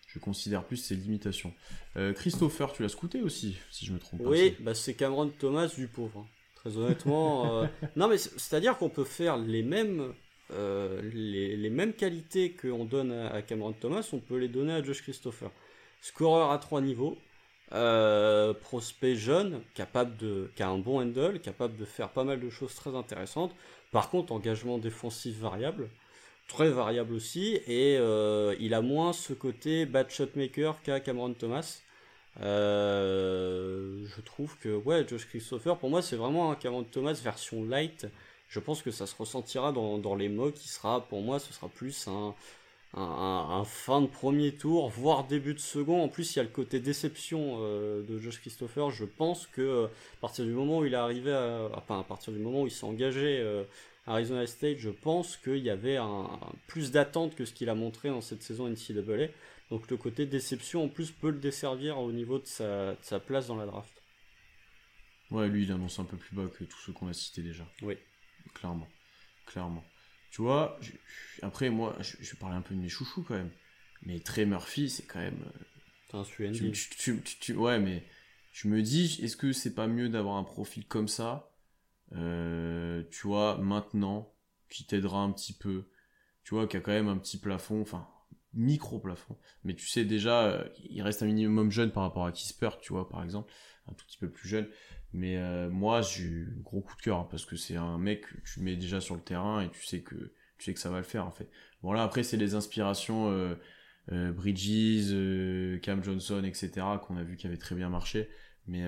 je considère plus ses limitations. Euh, Christopher, tu l'as scouté aussi, si je me trompe pas. Oui, bah c'est Cameron Thomas du pauvre. Hein. Très honnêtement. euh... (laughs) Non, mais c'est-à-dire qu'on peut faire les mêmes... Euh, les, les, mêmes qualités qu'on donne à Cameron Thomas, on peut les donner à Josh Christopher. Scoreur à trois niveaux, euh, prospect jeune, capable de, qui a un bon handle, capable de faire pas mal de choses très intéressantes. Par contre, engagement défensif variable, très variable aussi, et euh, il a moins ce côté bad shot maker qu'a Cameron Thomas. Euh, je trouve que ouais, Josh Christopher, pour moi, c'est vraiment un Cameron Thomas version light. Je pense que ça se ressentira dans, dans les mots, qui sera, pour moi, ce sera plus un, un, fin de premier tour, voire début de second. En plus, il y a le côté déception euh, de Josh Christopher. Je pense que euh, à partir du moment où il est arrivé, à, enfin à partir du moment où il s'est engagé euh, à Arizona State, je pense qu'il y avait un, plus d'attente que ce qu'il a montré dans cette saison NCAA. Donc le côté déception en plus peut le desservir au niveau de sa, de sa place dans la draft. Ouais, lui il annonce un peu plus bas que tous ceux qu'on a cités déjà. Oui. Clairement. Clairement. Tu vois, après, moi, je, je, vais parler un peu de mes chouchous quand même. Mais Trey Murphy, c'est quand même. Euh, un tu, tu, tu, Ouais, mais je me dis, est-ce que c'est pas mieux d'avoir un profil comme ça, euh, tu vois, maintenant, qui t'aidera un petit peu, tu vois, qui a quand même un petit plafond, enfin, micro plafond. Mais tu sais déjà, euh, il reste un minimum jeune par rapport à Kisper, tu vois, par exemple, un tout petit peu plus jeune. Mais euh, moi, j'ai eu gros coup de cœur hein, parce que c'est un mec que tu mets déjà sur le terrain et tu sais que tu sais que ça va le faire en fait. Bon là après c'est les inspirations euh, euh, Bridges, Cam Johnson, etc. qu'on a vu qui avait très bien marché. Mais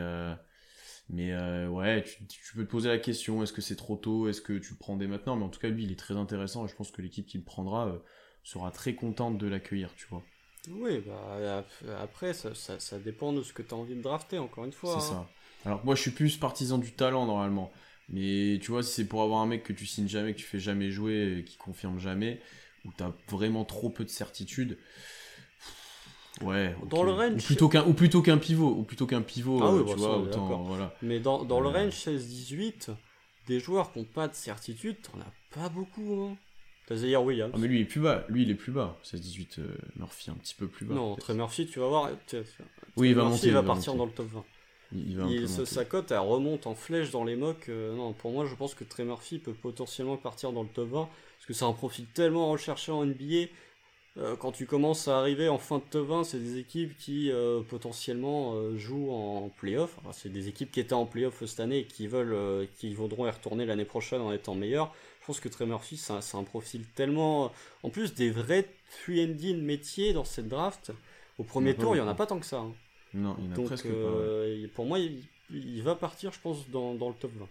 mais ouais, tu, tu, peux te poser la question est-ce que c'est trop tôt Est-ce que tu le prends dès maintenant? Mais en tout cas lui il est très intéressant et je pense que l'équipe qui le prendra sera très contente de l'accueillir, tu vois. Oui, bah, après, ça, ça, ça, dépend de ce que tu as envie de drafter, encore une fois. C'est hein. ça. Alors moi je suis plus partisan du talent normalement. Mais tu vois, si c'est pour avoir un mec que tu signes jamais, que tu fais jamais jouer, qui confirme jamais, où t'as vraiment trop peu de certitude. Ouais. Dans le range. Ou plutôt qu'un, ou plutôt qu'un pivot, ou plutôt qu'un pivot, ah oui, euh, tu vois, autant, voilà. Mais dans, dans le range 16-18, des joueurs qui n'ont pas de certitude, t'en as pas beaucoup, hein. T'as Zaire Williams. Ah, mais lui il est plus bas, lui il est plus bas. 16-18, euh, Murphy un petit peu plus bas. Non, très Murphy, tu vas voir. Oui, il va monter. Il va partir dans le top 20. Il, sa cote elle remonte en flèche dans les mocks. Euh, non, pour moi, je pense que Trey Murphy peut potentiellement partir dans le top 20 parce que c'est un profil tellement recherché en NBA. Euh, quand tu commences à arriver en fin de top 20, c'est des équipes qui euh, potentiellement jouent en playoff. c'est des équipes qui étaient en playoff cette année et qui veulent, qui voudront y retourner l'année prochaine en étant meilleurs. Je pense que Trey Murphy, c'est un, un, profil tellement, en plus des vrais free ending métiers dans cette draft. Au premier tour, il y en a pas tant que ça. Hein. Non, il Donc, presque euh, Pour moi, il, va partir, je pense, dans, dans le top 20.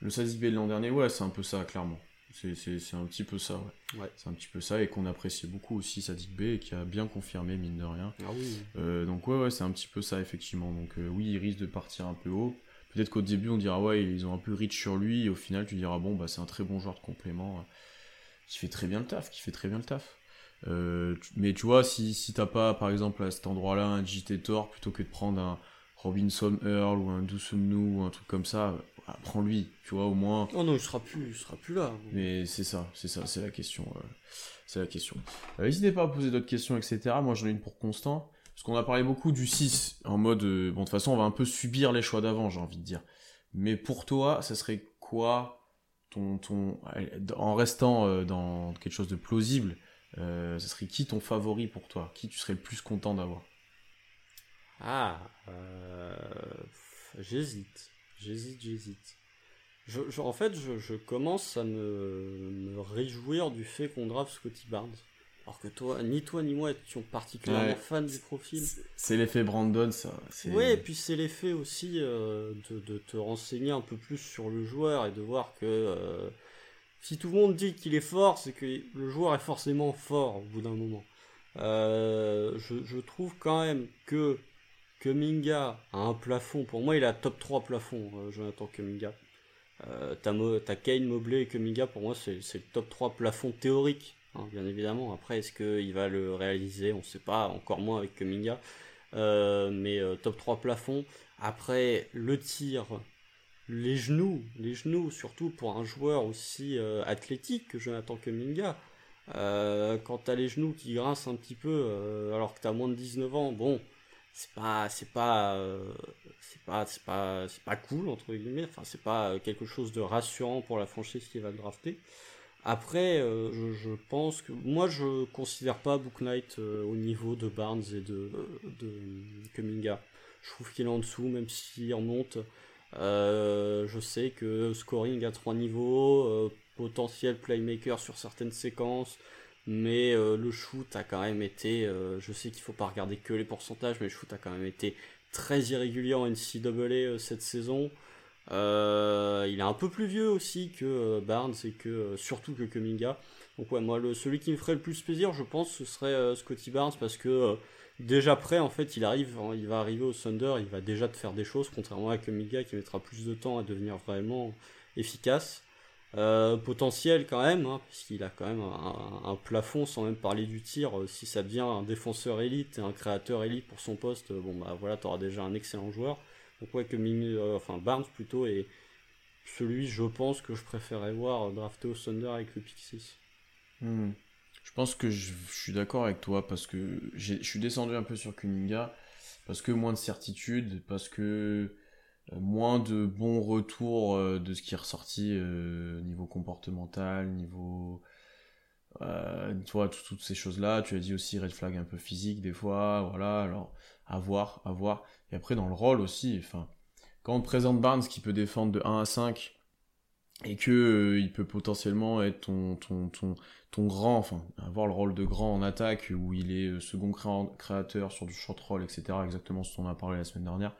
Le Sazik de l'an dernier, ouais, c'est un peu ça, clairement. C'est un petit peu ça, ouais. ouais. C'est un petit peu ça, et qu'on appréciait beaucoup aussi Sadik B, et qui a bien confirmé, mine de rien. Ah oui. Euh, donc ouais, ouais, c'est un petit peu ça, effectivement. Donc euh, oui, il risque de partir un peu haut. Peut-être qu'au début, on dira, ouais, ils ont un peu reach sur lui, et au final, tu diras, bon, bah c'est un très bon joueur de complément, qui fait très bien le taf, qui fait très bien le taf. Euh, mais tu vois, si, si t'as pas, par exemple, à cet endroit-là, un JT Thor, plutôt que de prendre un Robinson Earl ou un Dusumnu ou un truc comme ça, bah, prends-lui, tu vois, au moins. Oh non, il sera plus, il sera plus là. Mais c'est ça, c'est ça, c'est la question. Euh, c'est la question. Euh, n'hésitez pas à poser d'autres questions, etc. Moi, j'en ai une pour Constant. Parce qu'on a parlé beaucoup du 6, en mode, bon, de toute façon, on va un peu subir les choix d'avant, j'ai envie de dire. Mais pour toi, ça serait quoi ton, ton, en restant dans quelque chose de plausible, ce serait qui ton favori pour toi? Qui tu serais le plus content d'avoir? Ah, euh, j'hésite, j'hésite, j'hésite. je, en fait, je, commence à me, réjouir du fait qu'on draft Scotty Barnes. Alors que toi, ni toi ni moi étions particulièrement fans du profil. C'est l'effet Brandon, ça. Oui, et puis c'est l'effet aussi euh, de, te renseigner un peu plus sur le joueur et de voir que euh, si tout le monde dit qu'il est fort, c'est que le joueur est forcément fort au bout d'un moment. Euh, je, trouve quand même que Kuminga a un plafond. Pour moi, il a top 3 plafond, Jonathan Kuminga. Euh, t'as Kane, Mobley et Kuminga, pour moi, c'est le top 3 plafond théorique, hein, bien évidemment. Après, est-ce qu'il va le réaliser? On ne sait pas, encore moins avec Kuminga. Euh, mais euh, top 3 plafond. Après, le tir, les genoux, les genoux, surtout pour un joueur aussi athlétique que Jonathan Kuminga. quand t'as les genoux qui grincent un petit peu, alors que t'as moins de 19 ans, bon, c'est pas c'est pas euh, c'est pas c'est pas c'est pas cool entre guillemets. Enfin c'est pas euh, quelque chose de rassurant pour la franchise qui va le drafter. Après euh, je, pense que moi je considère pas Book Knight au niveau de Barnes et de de Kuminga. Je trouve qu'il est en dessous même s'il remonte je sais que scoring à trois niveaux potentiel playmaker sur certaines séquences mais euh, le shoot a quand même été, euh, je sais qu'il faut pas regarder que les pourcentages, mais le shoot a quand même été très irrégulier en NCAA euh, cette saison. il est un peu plus vieux aussi que Barnes et que surtout que Kuminga. Donc ouais, moi celui qui me ferait le plus plaisir, je pense, ce serait Scotty Barnes parce que déjà prêt en fait, il arrive, hein, il va arriver au Thunder, il va déjà te faire des choses, contrairement à Kuminga qui mettra plus de temps à devenir vraiment efficace. Euh, potentiel quand même, hein, puisqu'il a quand même un, plafond, sans même parler du tir. Euh, si ça devient un défenseur élite et un créateur élite pour son poste, euh, bon bah voilà, t'auras déjà un excellent joueur. Donc ouais que enfin Barnes plutôt est celui, je pense que je préférais voir drafté au Thunder avec le pick 6. Hmm. Je pense que je, suis d'accord avec toi parce que je suis descendu un peu sur Kuninga parce que moins de certitude, parce que euh, moins de bons retours euh, de ce qui est ressorti euh, niveau comportemental, niveau tu vois toutes ces choses là tu as dit aussi red flag un peu physique des fois voilà. Alors à voir à voir. Et après dans le rôle aussi enfin quand on te présente Barnes qui peut défendre de 1 à 5 et que il peut potentiellement être ton, ton, ton, ton grand, enfin, avoir le rôle de grand en attaque, où il est second créateur sur du short roll, etc., exactement ce dont on a parlé la semaine dernière,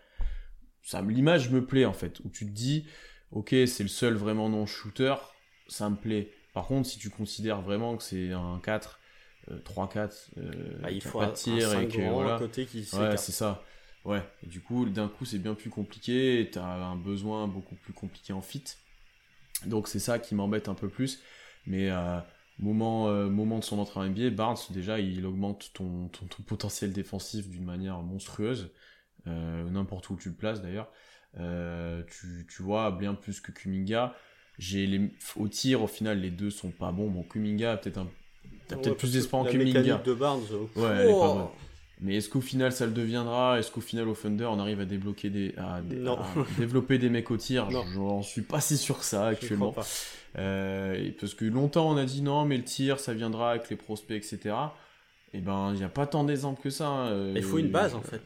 ça l'image me plaît en fait où tu te dis ok c'est le seul vraiment non shooter ça me plaît. Par contre si tu considères vraiment que c'est un 4 3 4 il faut un, tir et que voilà. côté qui ouais c'est ça. Ouais. Et du coup d'un coup c'est bien plus compliqué tu as un besoin beaucoup plus compliqué en fit donc c'est ça qui m'embête un peu plus mais euh, moment euh, moment de son entrée en NBA Barnes déjà il augmente ton, ton potentiel défensif d'une manière monstrueuse euh, n'importe où tu le places d'ailleurs. Tu, tu, vois, bien plus que Kuminga. Les, au tir, au final, les deux sont pas bons. Bon, Kuminga a peut-être un, t'as peut-être plus d'espoir en Kuminga. de Barnes. Ouais, elle est pas bonne. Mais est-ce qu'au final ça le deviendra? Est-ce qu'au final au Thunder on arrive à débloquer des, à, (laughs) développer des mecs au tir? J'en suis pas si sûr que ça actuellement. Euh, parce que longtemps on a dit non mais le tir ça viendra avec les prospects etc. Et ben il n'y a pas tant d'exemples que ça. Hein. Il faut une base en fait.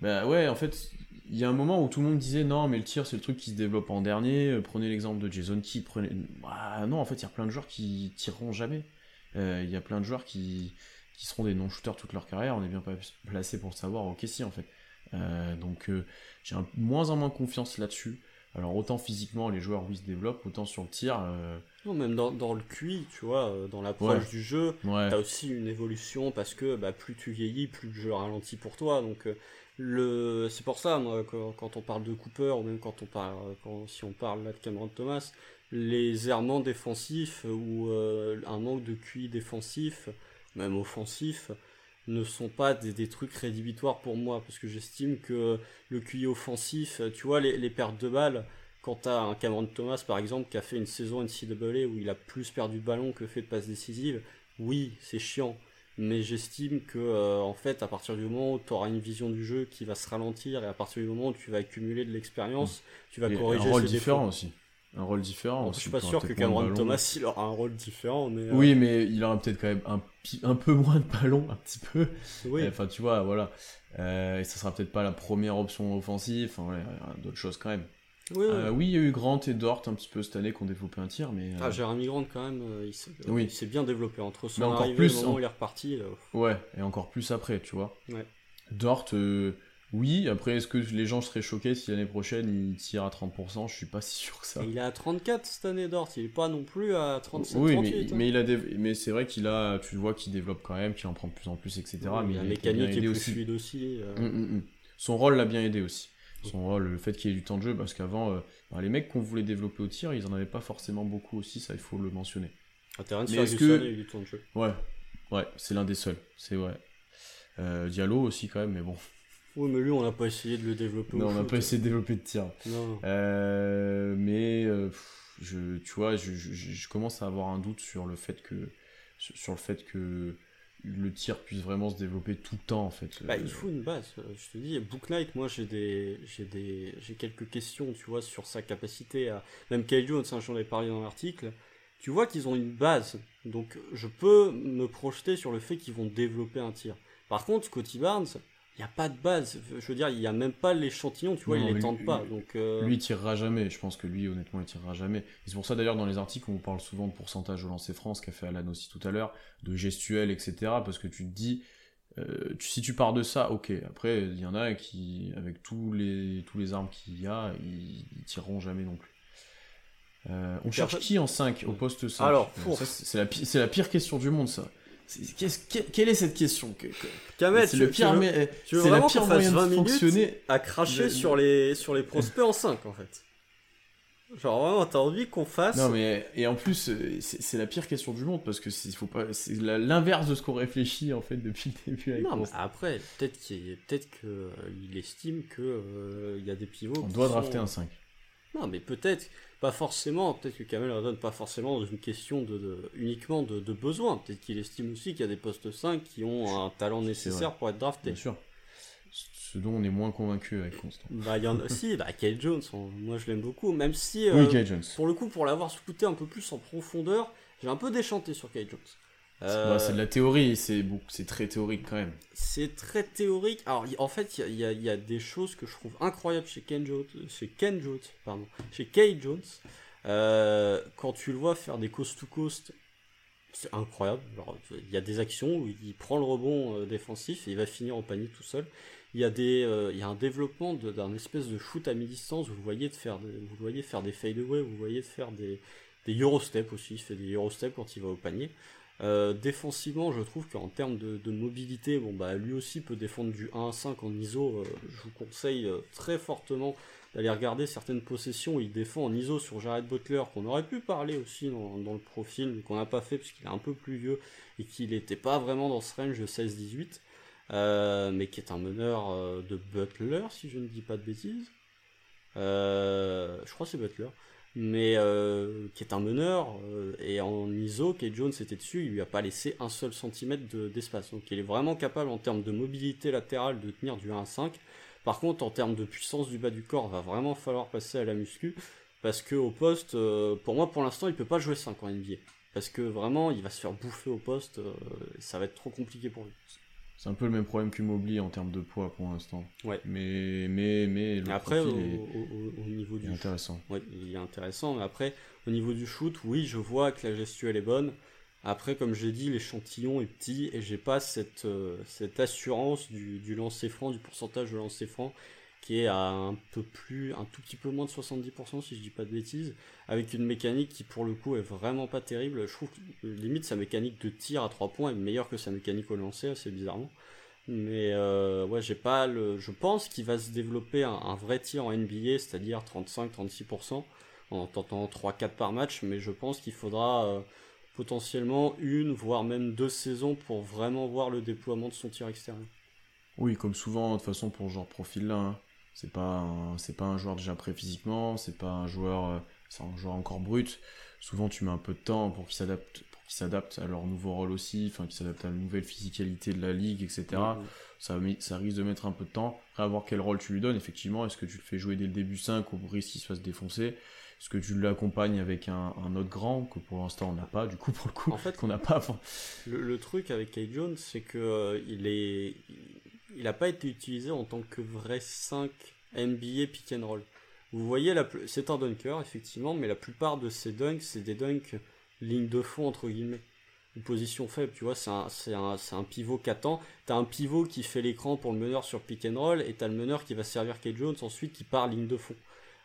Bah ouais, en fait, il y a un moment où tout le monde disait non, mais le tir c'est le truc qui se développe en dernier. Euh, prenez l'exemple de Jason Key. Prenez... Bah, non, en fait, il y a plein de joueurs qui tireront jamais. Euh, il y a plein de joueurs qui, qui seront des non-shooters toute leur carrière. On est bien pas placé pour le savoir. Ok, si, en fait. Euh, donc, j'ai moins en moins confiance là-dessus. Alors, autant physiquement, les joueurs, oui, se développent, autant sur le tir. Non, même dans, dans, le QI, tu vois, dans l'approche du jeu, ouais. t'as aussi une évolution parce que bah, plus tu vieillis, plus le jeu ralentit pour toi. Donc, le c'est pour ça moi quand, on parle de Cooper ou même quand on parle quand, si on parle là de Cameron Thomas les errements défensifs ou euh, un manque de QI défensif même offensif ne sont pas des, trucs rédhibitoires pour moi. Parce que j'estime que le QI offensif tu vois les, les pertes de balles quand t'as un Cameron Thomas par exemple qui a fait une saison NCAA où il a plus perdu de ballon que fait de passes décisives oui c'est chiant. Mais j'estime que euh, en fait à partir du moment où tu auras une vision du jeu qui va se ralentir et à partir du moment où tu vas accumuler de l'expérience, tu vas corriger un rôle différent aussi. Un rôle différent. je suis pas sûr que Cameron Thomas il aura un rôle différent, mais oui, euh, mais il aura peut-être quand même un, un peu (laughs) moins de ballon, un petit peu. Oui. Enfin, tu vois, voilà. Euh, et ça sera peut-être pas la première option offensive. Enfin, ouais, d'autres choses quand même. Oui, Euh, oui, il y a eu Grant et Dort un petit peu cette année qui ont développé un tir, mais. euh, Ah, Jérémy Grant, quand même, euh, il s'est Oui. bien développé entre son Mais encore arrivée plus, et le moment en- où il est reparti. euh, Ouais, et encore plus après, tu vois. Ouais. Dort, euh, oui, après, est-ce que les gens seraient choqués si l'année prochaine il tire à 30% Je suis pas (laughs) si sûr que ça. et il est à 34 cette année Dort, il est pas non plus à 37, oui, 38. mais, hein. mais, il a dév- mais c'est vrai qu'il a, tu vois qu'il développe quand même, qu'il en prend de plus en plus, etc. Oui, mais la il mécanique est plus aussi. fluide aussi. euh. Mm, mm, mm. Son rôle l'a bien aidé aussi. Son rôle, le fait qu'il y ait du temps de jeu, parce qu'avant, euh, ben, les mecs qu'on voulait développer au tir, ils en avaient pas forcément beaucoup aussi, ça il faut le mentionner. Ah, Terence Mais est-ce que- a eu du temps de jeu. Ouais, ouais, c'est l'un des seuls, c'est vrai. Euh, Diallo aussi quand même, mais bon. Oui, mais lui, on n'a pas essayé de le développer. Non, on n'a pas essayé de développer de tir. Non. Euh, mais euh, je, tu vois, je, je- je commence à avoir un doute sur le fait que sur le fait que le tir puisse vraiment se développer tout le temps en fait. Bah, Euh, il faut une base. euh, Je te dis, Book Knight, moi j'ai des, j'ai des, j'ai quelques questions, tu vois, sur sa capacité à. Même Kyle Jones, hein, j'en ai parlé dans l'article. Tu vois qu'ils ont une base, donc je peux me projeter sur le fait qu'ils vont développer un tir. Par contre, Scotty Barnes, il n'y a pas de base. Je veux dire, il n'y a même pas l'échantillon, tu vois, Non, il les lui- tente pas. lui- Donc, euh, Lui, il tirera jamais. Je pense que lui, honnêtement, il tirera jamais. Et c'est pour ça, d'ailleurs, dans les articles, on parle souvent de pourcentage au lancer France, qu'a fait Alan aussi tout à l'heure, de gestuel, etc. Parce que tu te dis, euh, tu- si tu pars de ça, ok. Après, il y en a qui, avec tous les, tous les armes qu'il y a, ils, ils tireront jamais non plus. Euh, on cherche après- qui en 5 au poste 5 Alors, pour- c'est la, la pire question du monde, ça. Quelle est cette question Que- C'est tu- le tu pire, veux- mais- tu veux c'est la vraiment pire qu'on fasse moyen 20 de minutes à cracher sur les, sur les prospects en 5 en fait. Genre vraiment, t'as envie qu'on fasse. Non mais et en plus euh, c'est la pire question du monde parce que c'est faut pas c'est la- l'inverse de ce qu'on réfléchit en fait depuis le début avec Non, mais après, peut-être qu'il peut-être que euh, il estime que euh, il y a des pivots. On doit sont- drafter un 5. Non, mais peut-être pas forcément. Peut-être que Kamel raisonne pas forcément dans une question de, de- uniquement de, de besoin. Peut-être qu'il estime aussi qu'il y a des postes 5 qui ont un talent nécessaire pour être draftés. Bien sûr. Ce dont on est moins convaincu avec Constant. Bah, il y en a aussi. Bah, Kyle Jones, on- moi je l'aime beaucoup, même si euh, Oui, Jones. pour le coup, pour l'avoir scouté un peu plus en profondeur, j'ai un peu déchanté sur Kyle Jones. C'est Euh, bah, c'est de la théorie, c'est c'est très théorique quand même. C'est très théorique. Alors, en fait, il y a- y, y des choses que je trouve incroyables chez Ken Jones, chez Ken Jones, pardon, chez Kay Jones. Euh, quand tu le vois faire des coast to coast, c'est incroyable. Il y a des actions où il prend le rebond euh, défensif et il va finir au panier tout seul. Il y a des, il y a un développement d'un espèce de shoot à mi-distance. Vous le voyez de faire, des, vous voyez faire des fadeaway, vous voyez de faire des, des Eurostep aussi. Il fait des Eurostep quand il va au panier. Euh, défensivement, je trouve qu'en termes de, mobilité, bon bah lui aussi peut défendre du 1 à 5 en ISO. Euh, je vous conseille euh, très fortement d'aller regarder certaines possessions il défend en ISO sur Jared Butler, qu'on aurait pu parler aussi dans, le profil, mais qu'on n'a pas fait parce qu'il est un peu plus vieux et qu'il n'était pas vraiment dans ce range de 16-18, euh, mais qui est un meneur de Butler, si je ne dis pas de bêtises. Je crois que c'est Butler mais euh, qui est un meneur, euh, et en ISO, Kate Jones était dessus, il lui a pas laissé un seul centimètre de- d'espace. Donc il est vraiment capable en termes de mobilité latérale de tenir du 1 à 5. Par contre, en termes de puissance du bas du corps, va vraiment falloir passer à la muscu, parce que au poste, euh, pour moi pour l'instant, il peut pas jouer 5 en NBA. Parce que vraiment, il va se faire bouffer au poste, euh, et ça va être trop compliqué pour lui. C'est un peu le même problème que Mobley en termes de poids pour l'instant. Ouais. Mais mais mais le après, au, est- au- au- au niveau est, du intéressant. Oui, il est intéressant. Mais après, au niveau du shoot, oui, je vois que la gestuelle est bonne. Après, comme j'ai dit, l'échantillon est petit et j'ai pas cette, euh, cette assurance du, du lancer franc, du pourcentage de lancer franc, qui est à un peu plus, un tout petit peu moins de 70% si je dis pas de bêtises, avec une mécanique qui pour le coup est vraiment pas terrible. Je trouve que limite sa mécanique de tir à 3 points est meilleure que sa mécanique au lancer, assez bizarrement. Mais euh, ouais, j'ai pas le. Je pense qu'il va se développer un, vrai tir en NBA, c'est-à-dire 35-36% en tentant 3-4 par match, mais je pense qu'il faudra euh, potentiellement une, voire même deux saisons pour vraiment voir le déploiement de son tir extérieur. Oui, comme souvent, de toute façon, pour ce genre profil-là, hein. C'est pas, un- c'est pas un joueur déjà prêt physiquement, c'est pas un joueur, euh, c'est un joueur encore brut. Souvent, tu mets un peu de temps pour qu'il s'adapte, pour qu'il s'adapte à leur nouveau rôle aussi, enfin, qu'il s'adapte à la nouvelle physicalité de la ligue, etc. Ça, ça risque de mettre un peu de temps. Après, à voir quel rôle tu lui donnes, effectivement. Est-ce que tu le fais jouer dès le début 5 au risque qu'il se fasse défoncer? Est-ce que tu l'accompagnes avec un, un autre grand, que pour l'instant on n'a pas, du coup, pour le coup, En fait, qu'on n'a pas Le, le truc avec Kate Jones, c'est que euh, il est, il n'a pas été utilisé en tant que vrai 5 NBA pick and roll. Vous voyez, c'est un dunker, effectivement, mais la plupart de ces dunks, c'est des dunks ligne de fond, entre guillemets. Une position faible, tu vois, c'est un, un, pivot qu'attend. T'as un pivot qui fait l'écran pour le meneur sur pick and roll, et t'as le meneur qui va servir Kate Jones ensuite qui part ligne de fond.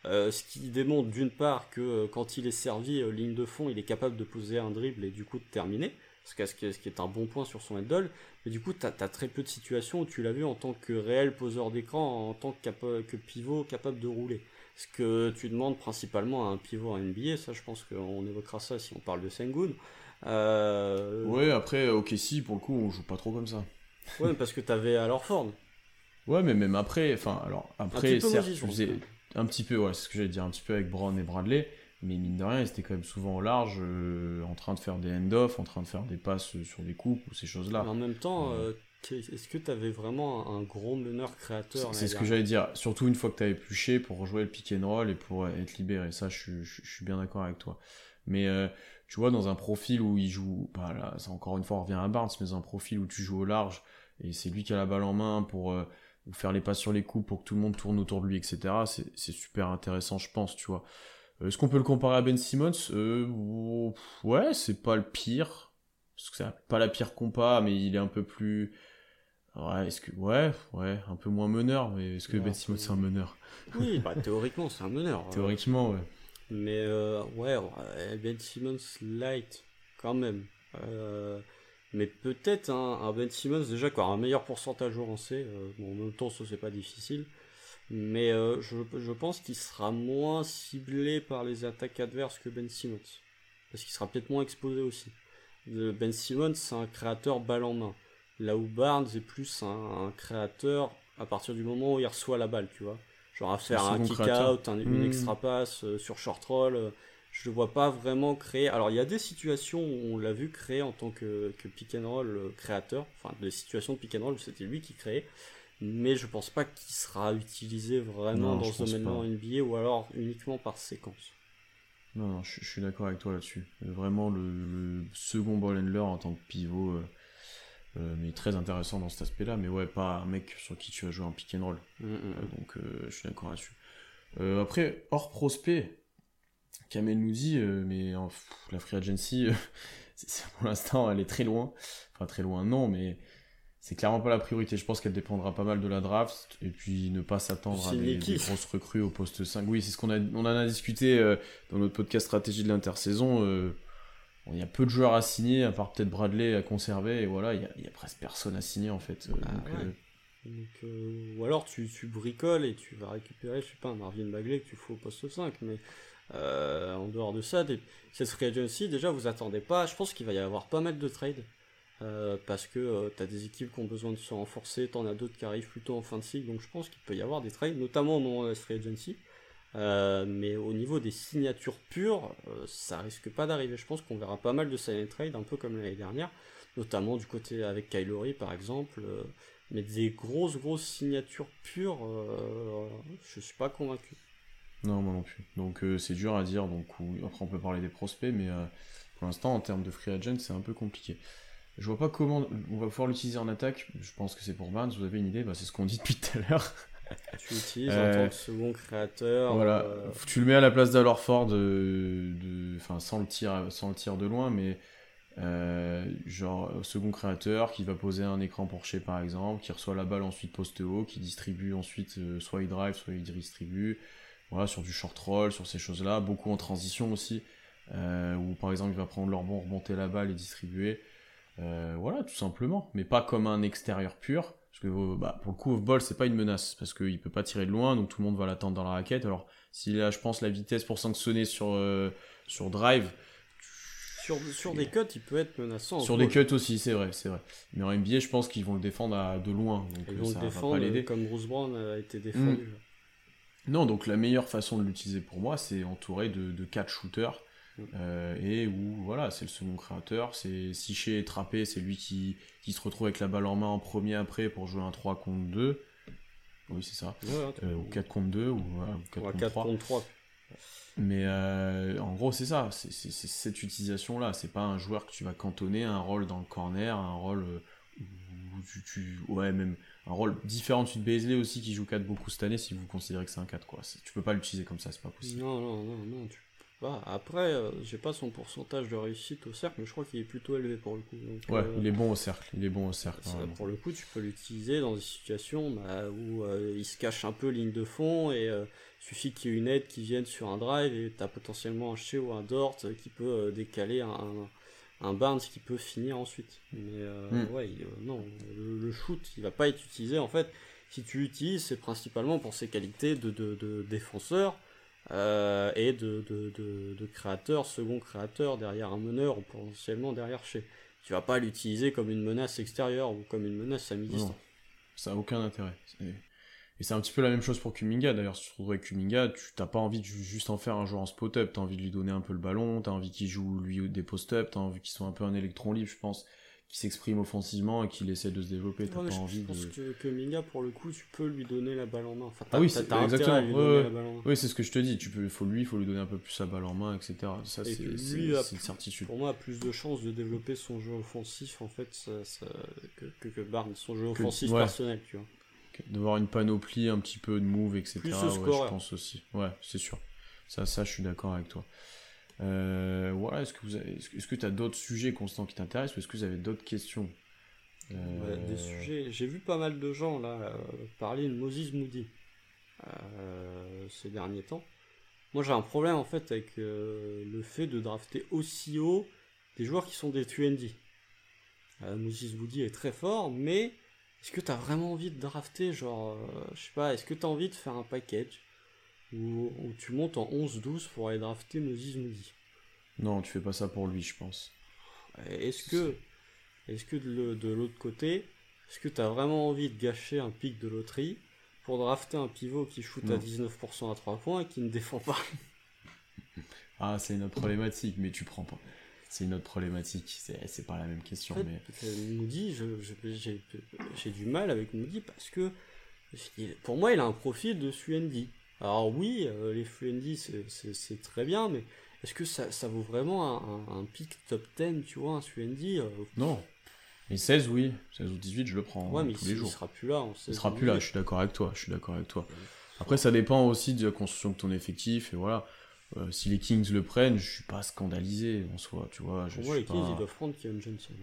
Euh, ce qui démontre d'une part que euh, quand il est servi euh, ligne de fond, il est capable de poser un dribble et du coup de terminer, ce qui, est un bon point sur son handle. Du coup, tu as, très peu de situations où tu l'as vu en tant que réel poseur d'écran, en tant que, que, pivot capable de rouler. Ce que tu demandes principalement à un pivot en NBA, ça je pense qu'on évoquera ça si on parle de Sengun. Euh... Ouais, après, ok, si, pour le coup, on joue pas trop comme ça. Ouais, parce que t'avais alors Ford. Ouais, mais même après, enfin, alors, après, certes, tu faisais un petit peu, ouais, c'est ce que j'allais dire, un petit peu avec Brown et Bradley, mais mine de rien, ils étaient quand même souvent au large, euh, en train de faire des end-off, en train de faire des passes sur des coupes ou ces choses-là. en même temps, euh, est-ce que tu avais vraiment un gros meneur créateur C'est ce que j'allais dire, surtout une fois que tu avais pluché pour jouer le pick and roll et pour être libéré. Ça, je, suis bien d'accord avec toi. Mais euh, tu vois, dans un profil où il joue, bah là, ça encore une fois, on revient à Barnes, mais dans un profil où tu joues au large et c'est lui qui a la balle en main pour faire les passes sur les coups pour que tout le monde tourne autour de lui, etc. C'est super intéressant, je pense, tu vois. Euh, est-ce qu'on peut le comparer à Ben Simmons? Euh, Ouais, c'est pas le pire. Parce que c'est pas la pire compa, mais il est un peu plus. Ouais, est-ce que. Ouais, ouais, un peu moins meneur, mais est-ce que Ben Simmons c'est un meneur? Oui, bah, théoriquement c'est un meneur. théoriquement, ouais. Mais euh, ouais, Ben Simmons light, quand même. mais peut-être un, Ben Simmons déjà qui a un meilleur pourcentage au lancer. bon, en même temps, ça c'est pas difficile. Mais euh, je, je, pense qu'il sera moins ciblé par les attaques adverses que Ben Simmons. Parce qu'il sera peut-être moins exposé aussi. Ben Simmons, c'est un créateur balle en main. Là où Barnes est plus un, créateur à partir du moment où il reçoit la balle, tu vois. Genre à faire un kick-out, une hmm. extra passe euh, sur short roll. Euh, je ne vois pas vraiment créer. Alors il y a des situations où on l'a vu créer en tant que, que pick and roll créateur. Enfin, des situations de pick and roll où c'était lui qui créait mais je pense pas qu'il sera utilisé vraiment dans ce domaine en NBA ou alors uniquement par séquence. Non, non je, suis d'accord avec toi là-dessus. Vraiment le, second ball handler en tant que pivot, euh, euh, mais très intéressant dans cet aspect-là, mais ouais, pas un mec sur qui tu vas jouer en pick and roll. Mm, mm, mm. Euh, donc je suis d'accord là-dessus. après, hors prospect, Kamel nous dit, mais la free agency, (laughs) pour l'instant, elle est très loin. Enfin, très loin, non, mais c'est clairement pas la priorité. Je pense qu'elle dépendra pas mal de la draft et puis ne pas s'attendre à des, grosses recrues au poste 5. Oui, c'est ce qu'on a, on en a discuté euh, dans notre podcast stratégie de l'intersaison. Euh, il y a peu de joueurs à signer, à part peut-être Bradley à conserver, et voilà, il y, a, presque personne à signer en fait. Euh, ah ou alors tu, tu, bricoles et tu vas récupérer, je sais pas, un Marvin Bagley que tu fais au poste 5, mais en dehors de ça, cette free agency, déjà vous attendez pas, je pense qu'il va y avoir pas mal de trades. Euh, parce que euh, tu as des équipes qui ont besoin de se renforcer, t'en as d'autres qui arrivent plutôt en fin de cycle, donc je pense qu'il peut y avoir des trades, notamment dans la free agency. Euh, mais au niveau des signatures pures, ça risque pas d'arriver. Je pense qu'on verra pas mal de silent trade, un peu comme l'année dernière, notamment du côté avec Kylori par exemple. mais des grosses grosses signatures pures, je suis pas convaincu. Non, moi non plus. Donc c'est dur à dire. Donc après on peut parler des prospects, mais pour l'instant en termes de free agent c'est un peu compliqué. Je vois pas comment on va pouvoir l'utiliser en attaque. Je pense que c'est pour Barnes. Vous avez une idée bah, C'est ce qu'on dit depuis tout à l'heure. tu l'utilises en tant euh, que second créateur. Voilà. Euh, tu le mets à la place d'Alorford, de, enfin sans le tir, sans le tir de loin, mais euh, genre second créateur qui va poser un écran pour chez par exemple, qui reçoit la balle ensuite poste haut, qui distribue ensuite soit il drive, soit il distribue. Voilà, sur du short roll, sur ces choses-là, beaucoup en transition aussi, où par exemple il va prendre leur bon, remonter la balle et distribuer. Euh, voilà, tout simplement. Mais pas comme un extérieur pur. Parce que bah, pour le coup, off-ball, c'est pas une menace. Parce qu'il peut pas tirer de loin, donc tout le monde va l'attendre dans la raquette. Alors, s'il a, je pense, la vitesse pour sanctionner sur, euh, sur drive. Sur, sur des cuts, il peut être menaçant. Sur des cuts aussi, c'est vrai, c'est vrai. Mais en NBA, je pense qu'ils vont le défendre à, de loin. Donc Ils vont le défendre comme Bruce Brown a été défendu. Hmm. Non, donc la meilleure façon de l'utiliser pour moi, c'est entouré de, de 4 shooters euh, et où voilà, c'est le second créateur. C'est si chez Trappé, c'est lui qui, qui, se retrouve avec la balle en main en premier après pour jouer un 3 contre 2. Oui, c'est ça. Euh, ou 4 contre 2 ou, 4, contre, 3. Mais euh, en gros, c'est ça. C'est cette utilisation-là. C'est pas un joueur que tu vas cantonner un rôle dans le corner, un rôle où tu, ouais, même un rôle différent de Beasley aussi qui joue 4 beaucoup cette année si vous considérez que c'est un 4 quoi. Tu peux pas l'utiliser comme ça, c'est pas possible. Non, non, non, non, tu pas. Après, euh, j'ai pas son pourcentage de réussite au cercle, mais je crois qu'il est plutôt élevé pour le coup. ouais, euh, il est bon au cercle, il est bon au cercle. pour le coup, tu peux l'utiliser dans des situations bah, où euh, il se cache un peu ligne de fond et il suffit qu'il y ait une aide qui vienne sur un drive et tu as potentiellement un Shea ou un Dort qui peut décaler un, un Barnes qui peut finir ensuite. Mais hmm. ouais, non, le, shoot, il va pas être utilisé en fait si tu l'utilises, c'est principalement pour ses qualités de, de, défenseur euh, et de, de, créateur, second créateur derrière un meneur ou potentiellement derrière chez. Tu vas pas l'utiliser comme une menace extérieure ou comme une menace à mi-distance. Ça a aucun intérêt. Et c'est un petit peu la même chose pour Kuminga. D'ailleurs, si tu te retrouves avec Kuminga, tu n'as pas envie de juste en faire un joueur en spot-up. Tu as envie de lui donner un peu le ballon, tu as envie qu'il joue lui des post-up, tu as envie qu'il soit un peu un électron libre, je pense qui s'exprime offensivement et qui essaie de se développer. T'as pas envie je pense que, que Minga, pour le coup, tu peux lui donner la balle en main. ah oui, c'est exactement. Oui, c'est ce que je te dis. Tu peux, faut lui, il faut lui donner un peu plus la balle en main, etc. Ça, c'est une certitude. Pour moi, a plus de chances de développer son jeu offensif, en fait, que, que, Barnes, son jeu offensif personnel, tu vois. De voir une panoplie, un petit peu de move, etc. Plus ouais, je pense aussi. Ouais, c'est sûr. Ça, ça, je suis d'accord avec toi. Euh, voilà, est-ce que vous est-ce que tu as d'autres sujets constants qui t'intéressent ou est-ce que vous avez d'autres questions? Euh, Des sujets. J'ai vu pas mal de gens là euh, parler de Moses Moody ces derniers temps. Moi, j'ai un problème en fait avec le fait de drafter aussi haut des joueurs qui sont des 2ND. Moses Moody est très fort, mais est-ce que tu as vraiment envie de drafter, genre, je sais pas, est-ce que tu as envie de faire un package? Où, tu montes en 11-12 pour aller drafter Moses Moody. Non, tu fais pas ça pour lui, je pense. Est-ce que, est-ce que de l'autre côté, est-ce que tu as vraiment envie de gâcher un pic de loterie pour drafter un pivot qui shoot à 19% à 3 points et qui ne défend pas? (laughs) Ah, c'est une autre problématique, mais tu prends pas. C'est une autre problématique, c'est pas la même question. mais... Moody, j'ai du mal avec Moody parce que pour moi, il a un profil de Suendi. Alors oui, euh, les Fluendy c'est très bien, mais est-ce que ça, ça, vaut vraiment un, un, pic top 10, tu vois, un Suendi euh, Non. Mais 16, oui. 16 ou 18, je le prends ouais, mais tous les jours. Il sera plus là. il sera plus là, je suis d'accord avec toi. Je suis d'accord avec toi. Après, ça dépend aussi de la construction de ton effectif, et voilà. Euh, si les Kings le prennent, je suis pas scandalisé en soi, tu vois. Je, Pour moi, les Kings, ils doivent prendre Kevin Johnson.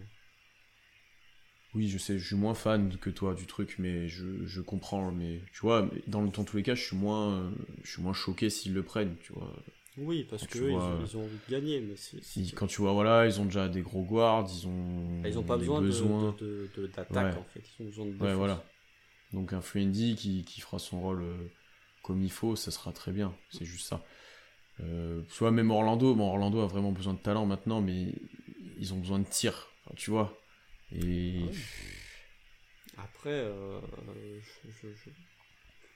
Oui, je sais, je suis moins fan que toi du truc, mais je, je comprends. Mais tu vois, dans, dans tous les cas, je suis moins, je suis moins choqué s'ils le prennent, tu vois. Oui, parce qu'ils ils, ont, ils ont envie de gagner. Mais Quand tu vois, voilà, ils ont déjà des gros guards, ils ont. Ah, ils n'ont pas besoin, De, de, d'attaque, en fait. Ils ont besoin de Ouais, voilà. Donc un Fluendy qui, qui fera son rôle euh, comme il faut, ça sera très bien. C'est juste ça. Euh, soit même Orlando, bon, Orlando a vraiment besoin de talent maintenant, mais ils ont besoin de tir, tu vois. Et. Ah Après, euh,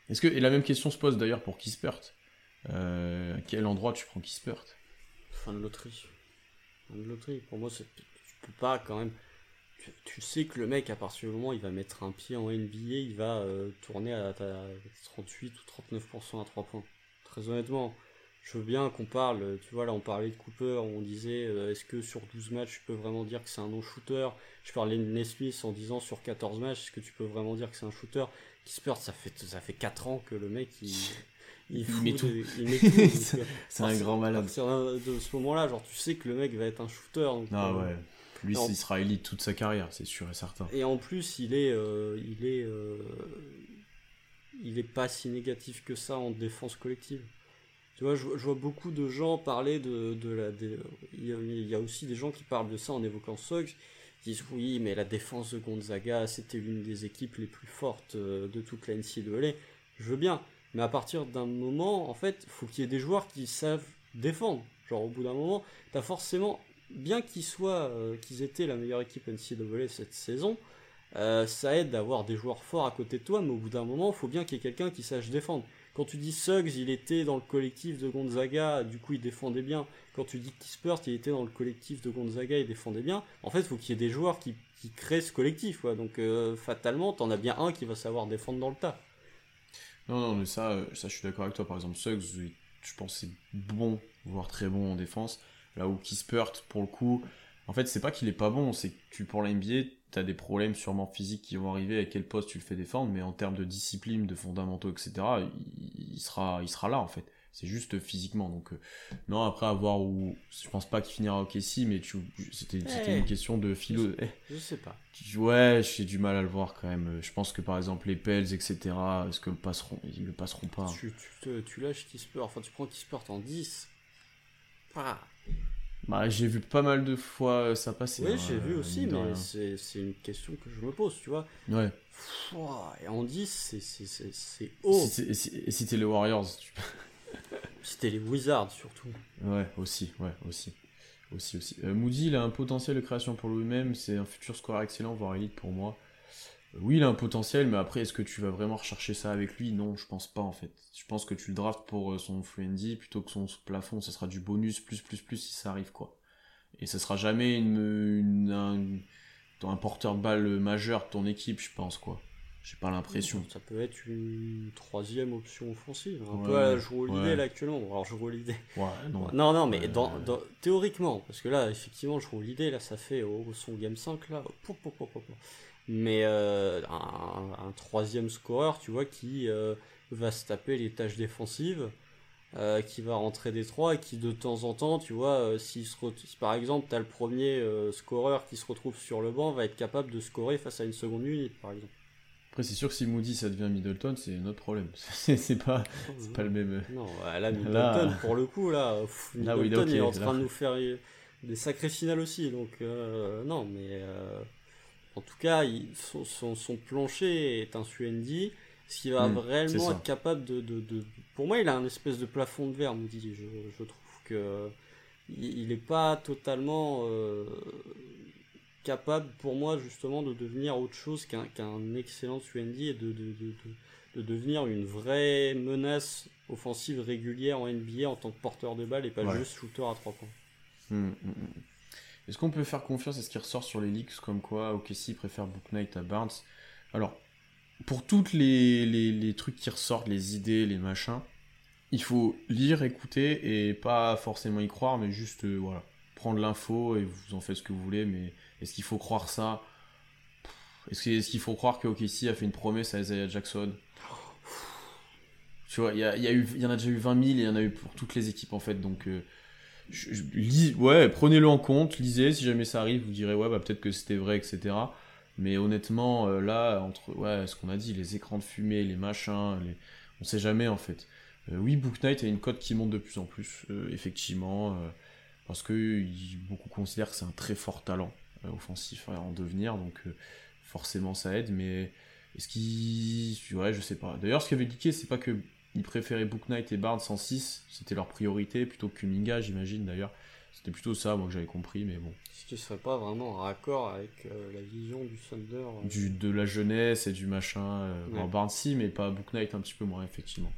Est-ce que et la même question se pose d'ailleurs pour Kispert euh, À quel endroit tu prends Kispert? Fin de loterie. Fin de loterie. Pour moi, tu peux pas quand même. Tu, sais que le mec, à partir du moment où il va mettre un pied en NBA, il va euh, tourner à, 38 ou 39% à 3 points. Très honnêtement, je veux bien qu'on parle, tu vois, là on parlait de Cooper, on disait euh, est-ce que sur 12 matchs tu peux vraiment dire que c'est un non-shooter? Je parlais de Nesmith en disant sur 14 matchs, est-ce que tu peux vraiment dire que c'est un shooter? Kispert, ça fait, ça fait 4 ans que le mec il. (laughs) Il, met tout. (laughs) c'est un grand malade. de ce moment-là, genre tu sais que le mec va être un shooter. ah euh, ouais. Lui, il sera élite toute sa carrière, c'est sûr et certain. Et en plus, il est, euh, il est, il est pas si négatif que ça en défense collective. Tu vois, je, vois beaucoup de gens parler de, la. il, y a, aussi des gens qui parlent de ça en évoquant Suggs. Ils disent oui, mais la défense de Gonzaga, c'était l'une des équipes les plus fortes euh, de toute la NCAA. Je veux bien. Mais à partir d'un moment, en fait, faut qu'il y ait des joueurs qui savent défendre. Genre, au bout d'un moment, t'as forcément, bien qu'ils soient, euh, qu'ils étaient la meilleure équipe NCAA cette saison, euh, ça aide d'avoir des joueurs forts à côté de toi, mais au bout d'un moment, il faut bien qu'il y ait quelqu'un qui sache défendre. Quand tu dis Suggs, il était dans le collectif de Gonzaga, du coup il défendait bien. Quand tu dis Kispert, il était dans le collectif de Gonzaga, il défendait bien. En fait, il faut qu'il y ait des joueurs qui, créent ce collectif. Quoi. Donc euh, fatalement, t'en as bien un qui va savoir défendre dans le tas. Non, non, mais ça, euh, ça je suis d'accord avec toi. Par exemple, Suggs, je pense c'est bon, voire très bon en défense. Là où Kispert, pour le coup, En fait, c'est pas qu'il est pas bon, c'est que tu, pour la t'as des problèmes sûrement physiques qui vont arriver, à quel poste tu le fais défendre, mais en termes de discipline, de fondamentaux, etc., il, il sera, il sera là, en fait. C'est juste physiquement. Donc, euh, non, après avoir où. Je pense pas qu'il finira au KC, mais tu, c'était, c'était une question de philo. Je, je sais pas. Ouais, j'ai du mal à le voir quand même. Je pense que par exemple, les Pels, etc., est-ce que le passeront Ils le passeront pas? Tu, tu, te, tu lâches Kispert, enfin, tu prends Kispert en 10. Ah. Bah, j'ai vu pas mal de fois ça passer. Oui, hein, j'ai vu aussi, mine de mais c'est, c'est une question que je me pose, tu vois. Ouais. Et en 10, c'est, c'est, c'est, c'est haut. Si t'es- et si, si t'es les Warriors, tu... C'était (laughs) les Wizards, surtout. Ouais, aussi, ouais, aussi. Aussi, aussi. Euh, Moody, il a un potentiel de création pour lui-même, c'est un futur scoreur excellent, voire élite pour moi. Oui, il a un potentiel, mais après, est-ce que tu vas vraiment rechercher ça avec lui? Non, je pense pas en fait. Je pense que tu le draftes pour euh, son fluendy plutôt que son plafond, ça sera du bonus plus plus plus si ça arrive quoi. Et ça sera jamais une, une- un, un porteur de balle majeur de ton équipe, je pense quoi. J'ai pas l'impression. Ça peut être une troisième option offensive. Un Ouais, peu à Holiday, ouais. là actuellement. Alors Jrue Holiday. Ouais, non. (laughs) Non, non, mais dans, dans- théoriquement, parce que là, effectivement, Jrue Holiday, là, ça fait au son Game 5, là. pou, pou, pou, pou, pou. Mais euh, un, un troisième scoreur, tu vois, qui euh, va se taper les tâches défensives, euh, qui va rentrer des trois et qui de temps en temps, tu vois, s'il se si par exemple, tu as le premier scoreur qui se retrouve sur le banc, va être capable de scorer face à une seconde unité, par exemple. Après, c'est sûr que si Moody ça devient Middleton, c'est notre problème. (laughs) C'est pas, pas le même. Non, là, Middleton, Là- pour le coup, là, pff, Là, oui, Middleton est en train de nous faire des sacrées finales aussi. Donc, non, mais en tout cas, il- son, son, son plancher est un Suendi. Ce qui va c'est réellement être capable de, de, de- Pour moi, il a un espèce de plafond de verre, Moody. Je, je trouve que il il est pas totalement euh, capable, pour moi, justement, de devenir autre chose qu'un qu'un excellent Suendi et de, de, de, de- de devenir une vraie menace offensive régulière en NBA en tant que porteur de balle et pas Ouais. juste shooter à trois points. Hmm, hmm. Est-ce qu'on peut faire confiance à ce qui ressort sur les leaks comme quoi OKC préfère Book Knight à Barnes Alors, pour toutes les, trucs qui ressortent, les idées, les machins, il faut lire, écouter et pas forcément y croire, mais juste euh, voilà, prendre l'info et vous en faites ce que vous voulez. Mais est-ce qu'il faut croire ça? Est-ce qu'il faut croire que OKC a fait une promesse à Isaiah Jackson? Tu vois, il y, y en a déjà eu 20 000 et il y en a eu pour toutes les équipes en fait, donc. euh, prenez-le en compte, lisez, si jamais ça arrive, vous direz ouais, bah peut-être que c'était vrai, etc. Mais honnêtement, euh, là, entre ouais, ce qu'on a dit, les écrans de fumée, les machins, les... on sait jamais en fait. Euh, oui, Book Knight a une cote qui monte de plus en plus, euh, effectivement, parce que beaucoup considèrent que c'est un très fort talent offensif à en devenir, donc forcément ça aide, mais est-ce qu'il. Ouais, je sais pas. D'ailleurs, ce qu'avait dit c'est pas que ils préféraient Book Knight et Barnes en 6, c'était leur priorité plutôt que Kuminga, j'imagine d'ailleurs. C'était plutôt ça, moi, que j'avais compris, mais bon. Ce qui serait pas vraiment en raccord avec euh, la vision du Thunder. euh. Du, de la jeunesse et du machin. euh, Ouais. bon, Barnes, si, mais pas Book Knight un petit peu moins, effectivement.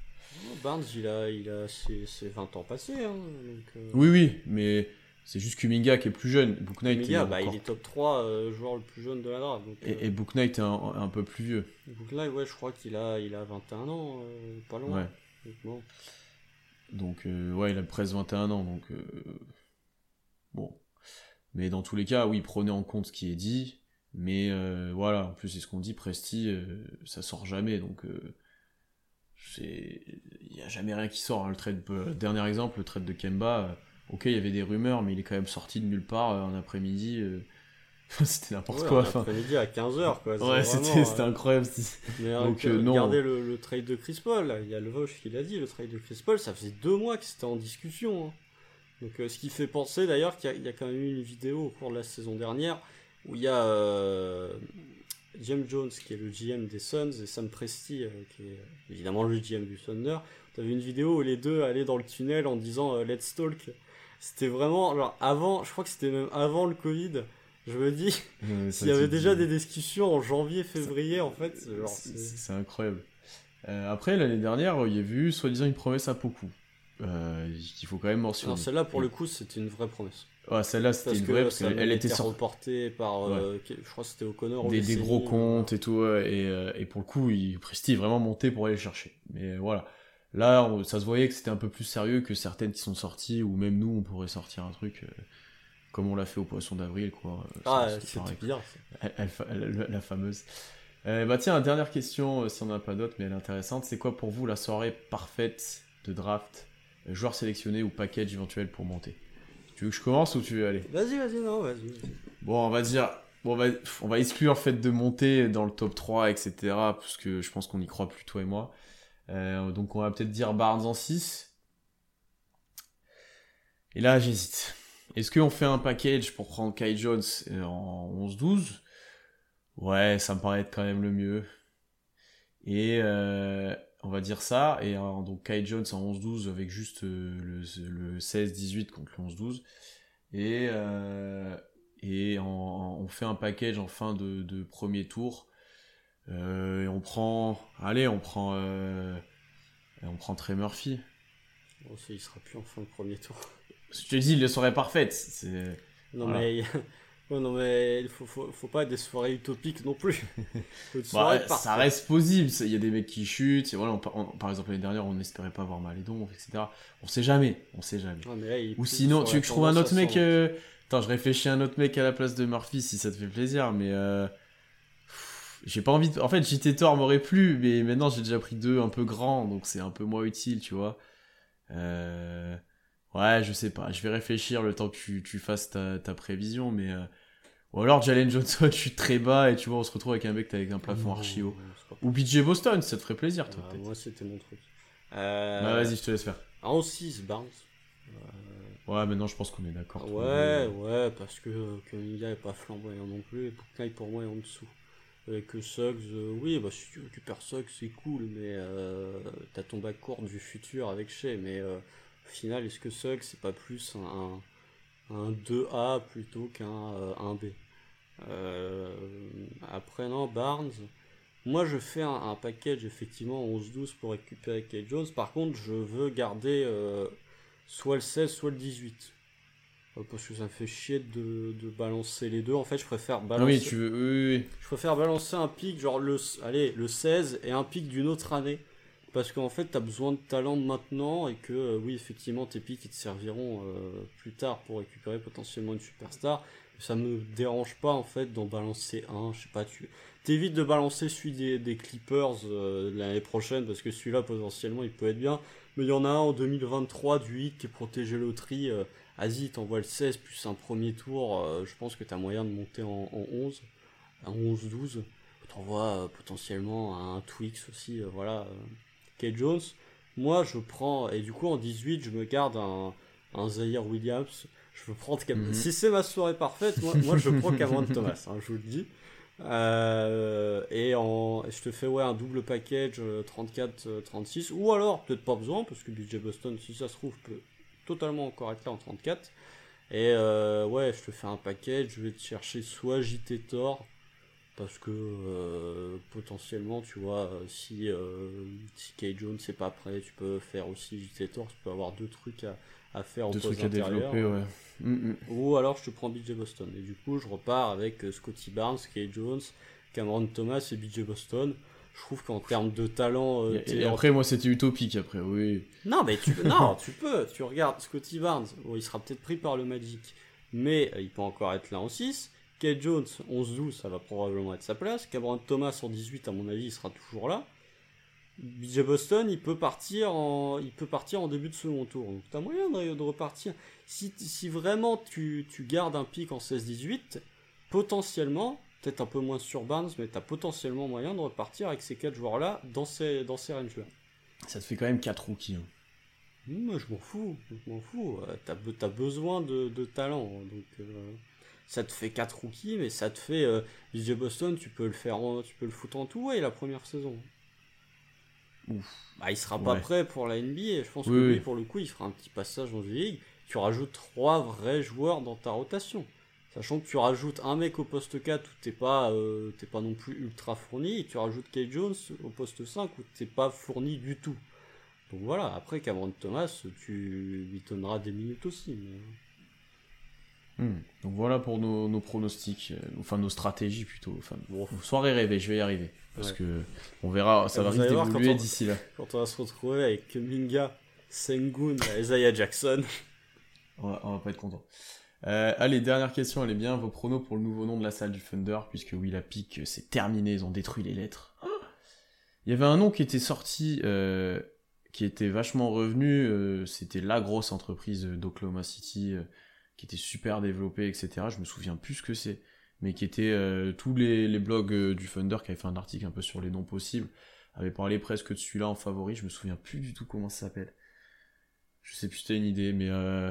Barnes, il a, il a ses, ses 20 ans passés. Hein, donc, Oui, oui, mais c'est juste Kuminga qui est plus jeune. Book Knight Kuminga, est bah, encore- il est top 3 euh, joueur le plus jeune de la draft. Donc, et, et Book Knight est un, un peu plus vieux. euh, donc là, ouais, je crois qu'il a, il a 21 ans, euh, pas loin. Ouais. Donc, bon. Donc, euh, ouais, il a presque 21 ans, donc... euh, Bon. Mais dans tous les cas, oui, prenez en compte ce qui est dit. Mais euh, voilà, en plus, c'est ce qu'on dit, Presti, euh, ça sort jamais, donc... euh, c'est... Il n'y a jamais rien qui sort. hein. Le trade, euh, dernier exemple, le trade de Kemba, euh, ok, il y avait des rumeurs, mais il est quand même sorti de nulle part euh, un après-midi. euh, (laughs) C'était n'importe Ouais, quoi. enfin. après-midi à 15h, quoi. Ouais, c'était euh, incroyable. Mais Donc, euh, euh, non. regardez le, le trade de Chris Paul, il y a le Vosch qui l'a dit, le trade de Chris Paul, ça faisait deux mois que c'était en discussion. hein. Donc euh, ce qui fait penser d'ailleurs qu'il y, a- il y a quand même eu une vidéo au cours de la saison dernière où il y a euh, James Jones qui est le GM des Suns et Sam Presti euh, qui est évidemment le GM du Thunder. T'avais une vidéo où les deux allaient dans le tunnel en disant euh, Let's talk. C'était vraiment, genre avant, je crois que c'était même avant le Covid. Je me dis, (laughs) s'il y avait déjà des discussions en janvier, février, en fait, C'est incroyable. Euh, après, l'année dernière, il y a vu, soi-disant, une promesse à Poku. Euh, qu'il faut quand même mentionner. Alors celle-là, pour le coup, c'était une vraie promesse. Ouais, celle-là, c'était une vraie, parce qu'elle été était sortie. reporté par, euh, je crois que c'était O'Connor. Des, des gros comptes et tout, et, euh, et pour le coup, il, Presti est vraiment monté pour aller le chercher. Mais voilà. Là, on- ça se voyait que c'était un peu plus sérieux que certaines qui sont sorties, ou même nous, on pourrait sortir un truc. euh, comme on l'a fait au Poisson d'Avril, quoi. Ah, c'est bien. (laughs) la fameuse. bah tiens, dernière question, si on n'en a pas d'autres, mais elle est intéressante. C'est quoi pour vous la soirée parfaite de draft Joueur sélectionné ou package éventuel pour monter? Tu veux que je commence ou tu veux aller? Vas-y, vas-y, non, vas-y. Bon, on va dire Bon, on va, on va exclure le fait de monter dans le top 3, etc. Parce que je pense qu'on y croit plus, toi et moi. Euh, donc on va peut-être dire Barnes en 6. Et là, j'hésite. Est-ce qu'on fait un package pour prendre Kai Jones euh, en 11-12 Ouais, ça me paraît être quand même le mieux. Et euh, on va dire ça. Et donc Kai Jones en 11-12 avec juste le, le 16-18 contre le 11-12. Et et on, fait un package en fin de, premier tour. Euh, et on prend, allez, on prend, euh, on prend Trey Murphy. Bon, il sera plus en fin de premier tour. Je te dis, il soirée parfaite. C'est... Non mais, (laughs) non mais, il faut, faut, pas des soirées utopiques non plus. (laughs) (laughs) Bah, ça reste possible. Il y a des mecs qui chutent. voilà, par exemple l'année dernière, on n'espérait pas voir Malédon, etc. On sait jamais. On sait jamais. Ou sinon, tu veux que je trouve un autre mec je réfléchis à un autre mec à la place de Murphy si ça te fait plaisir, mais euh, j'ai pas envie de... En fait, JT Thor m'aurait plu, mais maintenant j'ai déjà pris deux un peu grands, donc c'est un peu moins utile, tu vois. Euh, ouais, je sais pas, je vais réfléchir le temps que tu, fasses ta, prévision, mais... Euh, ou alors Jalen Johnson, je suis très bas et tu vois, on se retrouve avec un mec avec un plafond archi haut. Ou BJ Boston, ça te ferait plaisir, toi, ah, Moi, c'était mon truc. Bah, vas-y, je te laisse faire. En 6, Barnes. Ouais, maintenant je pense qu'on est d'accord. Ouais, ouais, parce que Kuminga est pas flamboyant non plus, et pour Kai pour moi est en dessous. Et que Suggs, euh, oui, bah si tu récupères Suggs c'est cool, mais euh, t'as ton backcourt du futur avec Shea, mais euh, au final, est-ce que Suggs c'est pas plus un, un 2A plutôt qu'un 1B Après, non, Barnes. Moi, je fais un, package effectivement 11-12 pour récupérer Kate Jones. Par contre, je veux garder soit le 16, soit le 18. Euh, parce que ça me fait chier de, balancer les deux. En fait, je préfère balancer. Ah oui, tu veux. Je préfère balancer un pic, genre le, allez, le 16 et un pic d'une autre année. Parce qu'en fait, tu as besoin de talent maintenant et que, euh, oui, effectivement, tes pics ils te serviront euh, plus tard pour récupérer potentiellement une superstar. Ça me dérange pas, en fait, d'en balancer un. Je sais pas, tu t'évites de balancer celui des, Clippers l'année prochaine parce que celui-là, potentiellement, il peut être bien. Mais il y en a un en 2023 du 8 qui est protégé loterie. Euh, Asie, t'envoies le 16 plus un premier tour. Euh, je pense que t'as moyen de monter en, 11, en 11-12. T'envoies euh, potentiellement un Twix aussi. voilà. Kate Jones. Moi, je prends. Et du coup, en 18, je me garde un, un Zaire Williams. Je veux prendre. Mhm. Si c'est ma soirée parfaite, moi, moi je prends Cameron Thomas. Hein, je vous le dis. Euh, et en, je te fais ouais, un double package 34-36, euh, ou alors peut-être pas besoin, parce que BJ Boston, si ça se trouve, peut totalement encore là en 34. Et euh, ouais, je te fais un package, je vais te chercher soit JT Thor, parce que potentiellement, tu vois, si, si Kay Jones n'est pas prêt, tu peux faire aussi JT Thor, tu peux avoir deux trucs à, à faire Deux trucs à développer, ouais. Mm, mm. Ou alors je te prends BJ Boston. Et du coup, je repars avec euh, Scotty Barnes, Kay Jones, Cameron Thomas et BJ Boston. Je trouve qu'en termes de talent. Euh, et, après, moi, c'était utopique, après, oui. Non, mais tu, (laughs) non, tu peux. Tu regardes Scotty Barnes. il sera peut-être pris par le Magic. Mais euh, il peut encore être là en 6. Kay Jones, 11-12, ça va probablement être sa place. Cameron Thomas en 18, à mon avis, il sera toujours là. BJ Boston, il peut partir en, il peut partir en début de second tour. Donc t'as moyen de, repartir. Si, si vraiment tu, tu, gardes un pic en 16-18, potentiellement, peut-être un peu moins sur Barnes, mais t'as potentiellement moyen de repartir avec ces 4 joueurs-là dans ces, dans ces ranges-là. Ça te fait quand même 4 rookies. Hein. Moi, je m'en fous. Je m'en fous. Euh, t'as, as besoin de, de talent. Donc, euh, ça te fait 4 rookies, mais ça te fait. Euh, BJ Boston, tu peux le faire tu peux le foutre en tout, ouais, la première saison. Bah, il sera pas prêt pour la NBA. Je pense que lui, pour le coup, il fera un petit passage dans une ligue. Tu rajoutes trois vrais joueurs dans ta rotation. Sachant que tu rajoutes un mec au poste 4 où t'es pas, euh, pas non plus ultra fourni, et tu rajoutes Kay Jones au poste 5 où t'es pas fourni du tout. Donc voilà, après Cameron Thomas, tu lui donneras des minutes aussi. Hmm. Donc voilà pour nos, pronostics, euh, enfin nos stratégies plutôt. Enfin, soirée rêvée, je vais y arriver. Parce que on verra, ça va vite évoluer d'ici là. Quand on va se retrouver avec Minga, Sengun, Isaiah Jackson. On va, va pas être content. Euh, allez, dernière question, elle est bien. Vos pronos pour le nouveau nom de la salle du Thunder, puisque oui, la pique, c'est terminé, ils ont détruit les lettres. Il y avait un nom qui était sorti, euh, qui était vachement revenu, euh, c'était la grosse entreprise d'Oklahoma City, euh, qui était super développée, etc. Je me souviens plus ce que c'est, mais qui était euh, tous les, blogs euh, du Thunder qui avaient fait un article un peu sur les noms possibles, avaient parlé presque de celui-là en favori. Je me souviens plus du tout comment ça s'appelle. Je sais plus si t'as une idée, mais euh,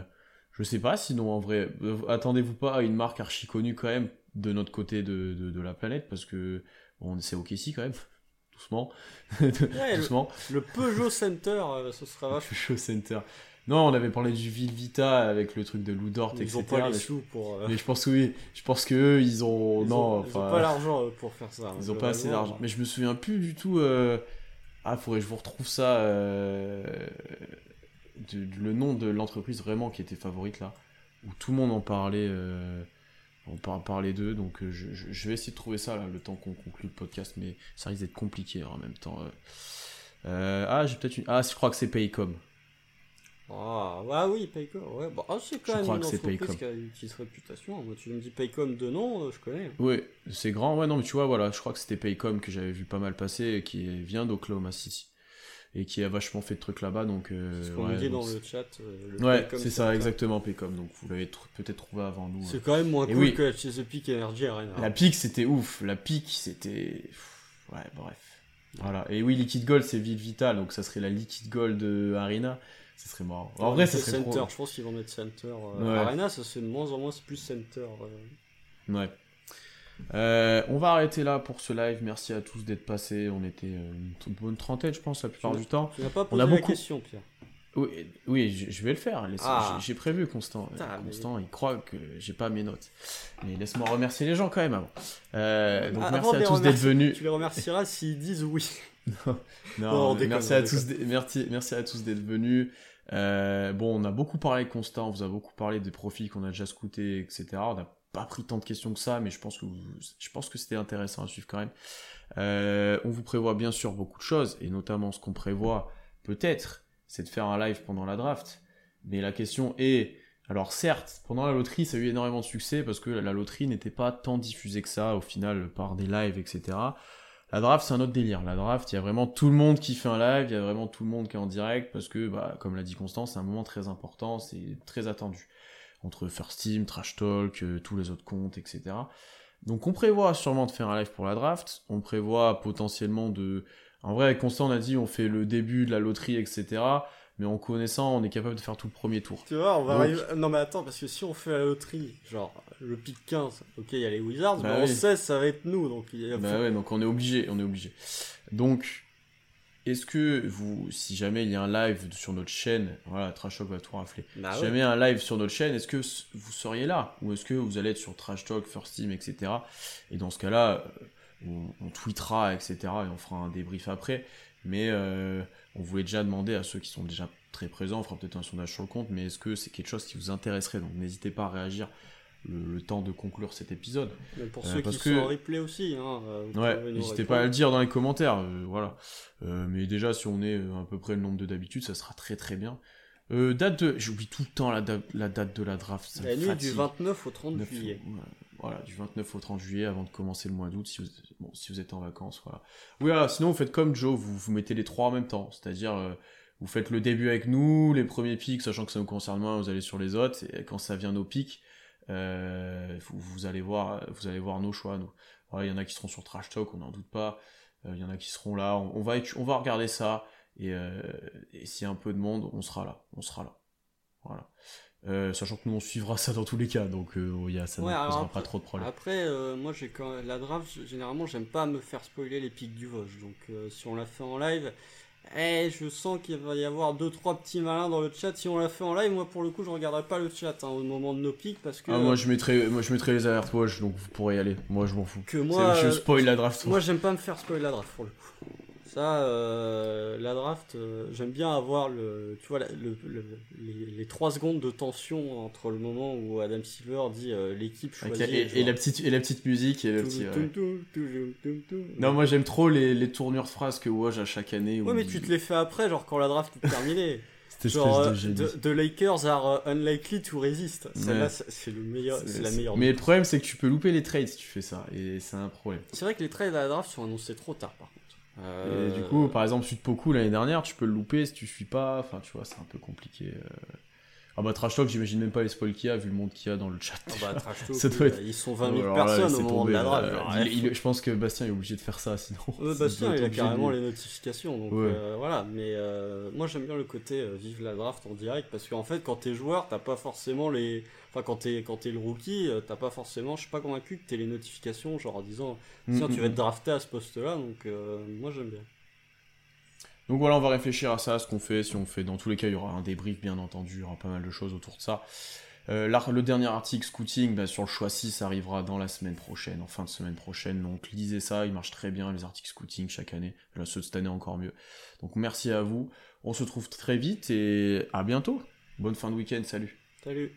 je sais pas. Sinon, en vrai, euh, attendez-vous pas à une marque archi connue quand même de notre côté de, de, de la planète, parce que bon, c'est OKC quand même. (laughs) Doucement. (laughs) le- Doucement. Le Peugeot Center, euh, ce sera vachement. Show Center. Non, on avait parlé du Vita avec le truc de Lou Dort, Ils etc. ont pas les mais, sous pour. euh, mais je pense que oui. Je pense que eux, ils ont. ils non, ont, ils ont pas l'argent pour faire ça. Ils ont pas assez d'argent. Mais je me souviens plus du tout. Ah, faudrait que je vous retrouve ça. euh, de- de- le nom de l'entreprise vraiment qui était favorite là. Où tout le monde en parlait. euh, On par- parlait d'eux. Donc euh, je, vais essayer de trouver ça là, le temps qu'on conclue le podcast. Mais ça risque d'être compliqué en même temps. euh. Ah, j'ai peut-être une. Ah, je crois que c'est Paycom. Ah, ouais, oui, Paycom. Ouais, bah, ah, c'est quand Je même une entreprise Paycom. qui a une petite réputation. Moi, tu me dis Paycom de nom, je connais. Oui, c'est grand. Ouais, non, mais tu vois, voilà, je crois que c'était Paycom que j'avais vu pas mal passer, et qui vient d'Oklahoma City. Et qui a vachement fait de trucs là-bas, donc. euh, ce qu'on ouais, dit dans le chat. euh, le Ouais, c'est ça, exactement, Paycom. Donc vous l'avez tr- peut-être trouvé avant nous. C'est hein. quand même moins Et cool oui. que la Chesapeake Energy Arena. La pique, c'était ouf. La pique, c'était. Ouais, bref. Voilà. Et oui, Liquid Gold, c'est Ville Vital, donc ça serait la Liquid Gold euh, Arena. Ça serait marrant. En vrai, ça C'est serait Center, trop. je pense qu'ils vont mettre Center. euh. Arena, ça c'est de moins en moins, c'est plus Center. euh. Ouais. Euh, on va arrêter là pour ce live. Merci à tous d'être passés. On était euh, une bonne trentaine, je pense, la plupart Tu du temps. Tu n'as pas On posé a la beaucoup- question, Pierre. Oui, oui, je, je vais le faire. Ah. j'ai- prévu, Constant. Putain, Euh, mais- Constant, il croit que j'ai pas mes notes. Mais laisse-moi remercier les gens quand même avant. Euh, donc Ah, merci avant à tous d'être venus. Tu les remercieras s'ils disent oui. (laughs) Non, Non, on mais déconne, merci on à tous, d'être- merci, merci à tous d'être venus. Euh, bon, on a beaucoup parlé avec Constant, on vous a beaucoup parlé des profils qu'on a déjà scoutés, etc. On n'a pas pris tant de questions que ça, mais je pense que je pense que c'était intéressant à suivre quand même. Euh, on vous prévoit bien sûr beaucoup de choses, et notamment ce qu'on prévoit peut-être, c'est de faire un live pendant la draft. Mais la question est, alors certes, pendant la loterie, ça a eu énormément de succès parce que la loterie n'était pas tant diffusée que ça au final par des lives, etc. La draft, c'est un autre délire. La draft, il y a vraiment tout le monde qui fait un live, il y a vraiment tout le monde qui est en direct, parce que, bah, comme l'a dit Constance, c'est un moment très important, c'est très attendu. Entre First Team, Trash Talk, euh, tous les autres comptes, etc. Donc on prévoit sûrement de faire un live pour la draft, on prévoit potentiellement de... En vrai, avec Constant, on a dit on fait le début de la loterie, etc. Mais en connaissant, on est capable de faire tout le premier tour. Tu vois, on va Donc- arriver. Non, mais attends, parce que si on fait la loterie, genre le pick 15, ok, il y a les Wizards, Bah mais oui. 16, ça va être nous. Donc il y a- Bah ouais, donc on est obligé, on est obligé. Donc, est-ce que vous, si jamais il y a un live sur notre chaîne, voilà, Trash Talk va tout rafler. Bah si ouais. jamais il y a un live sur notre chaîne, est-ce que vous seriez là? Ou est-ce que vous allez être sur Trash Talk, First Team, etc. Et dans ce cas-là, euh, on, on tweetera, etc. Et on fera un débrief après. Mais euh, on voulait déjà demander à ceux qui sont déjà très présents, on fera peut-être un sondage sur le compte, mais est-ce que c'est quelque chose qui vous intéresserait? Donc n'hésitez pas à réagir le, le temps de conclure cet épisode. Mais pour Euh, ceux parce qui que- sont en replay aussi, hein, euh, Ouais, n'hésitez pas à le dire dans les commentaires, euh, voilà. Mais déjà, si on est à peu près le nombre de d'habitude, ça sera très très bien. Euh, date de... J'oublie tout le temps la, date- la date de la draft. ça La nuit fatigue. du 29 au 30 9 juillet. Voilà, du 29 au 30 juillet avant de commencer le mois d'août, si vous, bon, si vous êtes en vacances, voilà. Oui, voilà, sinon vous faites comme Joe, vous, vous mettez les trois en même temps, c'est-à-dire euh, vous faites le début avec nous, les premiers pics, sachant que ça nous concerne moins, vous allez sur les autres, et quand ça vient nos pics, vous, vous allez voir, vous allez voir nos choix, nous. Il y en a qui seront sur Trash Talk, on n'en doute pas, Euh, il y en a qui seront là, on, on va, on va regarder ça, et, euh, et s'il y a un peu de monde, on sera là, on sera là. Voilà. Euh, sachant que nous on suivra ça dans tous les cas, donc euh, il y a- ça ne Ouais, posera après- pas trop de problèmes. Après, euh, moi, j'ai quand la draft, généralement, j'aime pas me faire spoiler les pics du Vosges. Donc, euh, si on l'a fait en live, eh, je sens qu'il va y avoir deux trois petits malins dans le chat. Si on l'a fait en live, moi, pour le coup, je regarderai pas le chat hein, au moment de nos pics parce que Ah, moi je mettrai, moi je mettrai les alertes watch, donc vous pourrez y aller. Moi je m'en fous. que moi, je euh, spoil la draft. moi, j'aime pas me faire spoiler la draft pour le coup. Ça, euh, la draft, euh, j'aime bien avoir le, tu vois, la- le, le- les, les 3 secondes de tension entre le moment où Adam Silver dit euh, l'équipe choisie. la- et, et la petite, et la petite musique et le petit. ouais. Non, moi j'aime trop les, les tournures de phrases que Woj à chaque année. Ouais, mais tu te les fais après, genre quand la draft est terminée. (laughs) Genre, the, Lakers are unlikely to resist. Celle-là, c'est le meilleur, c'est la meilleure. Mais le problème, c'est que tu peux louper les trades si tu fais ça, et c'est un problème. C'est vrai que les trades à la draft sont annoncés trop tard, par contre. Et du coup, par exemple, Sud Poku l'année dernière, tu peux le louper si tu suis pas. Enfin, tu vois, c'est un peu compliqué. Ah bah Trash Talk, j'imagine même pas les spoils qu'il y a vu le monde qu'il y a dans le chat. Ah bah Trash Talk, (laughs) ils sont 20 000 personnes au moment de la draft. je pense que Bastien est obligé de faire ça sinon. (laughs) Bastien il a carrément les notifications donc euh, voilà. Mais euh, moi j'aime bien le côté euh, vive la draft en direct parce qu'en fait quand t'es joueur t'as pas forcément les. Enfin quand t'es quand es le rookie t'as pas forcément. Je suis pas convaincu que t'aies les notifications genre en disant tiens tu vas être drafté à ce poste là donc moi j'aime bien. Donc voilà, on va réfléchir à ça, ce qu'on fait, si on fait. Dans tous les cas, il y aura un débrief, bien entendu, il y aura pas mal de choses autour de ça. Euh, le dernier article scouting bah, sur le choix 6 arrivera dans la semaine prochaine, en fin de semaine prochaine. Donc lisez ça, il marche très bien les articles scouting chaque année. Là, ceux de cette année encore mieux. Donc merci à vous. On se trouve très vite et à bientôt. Bonne fin de week-end, salut. Salut.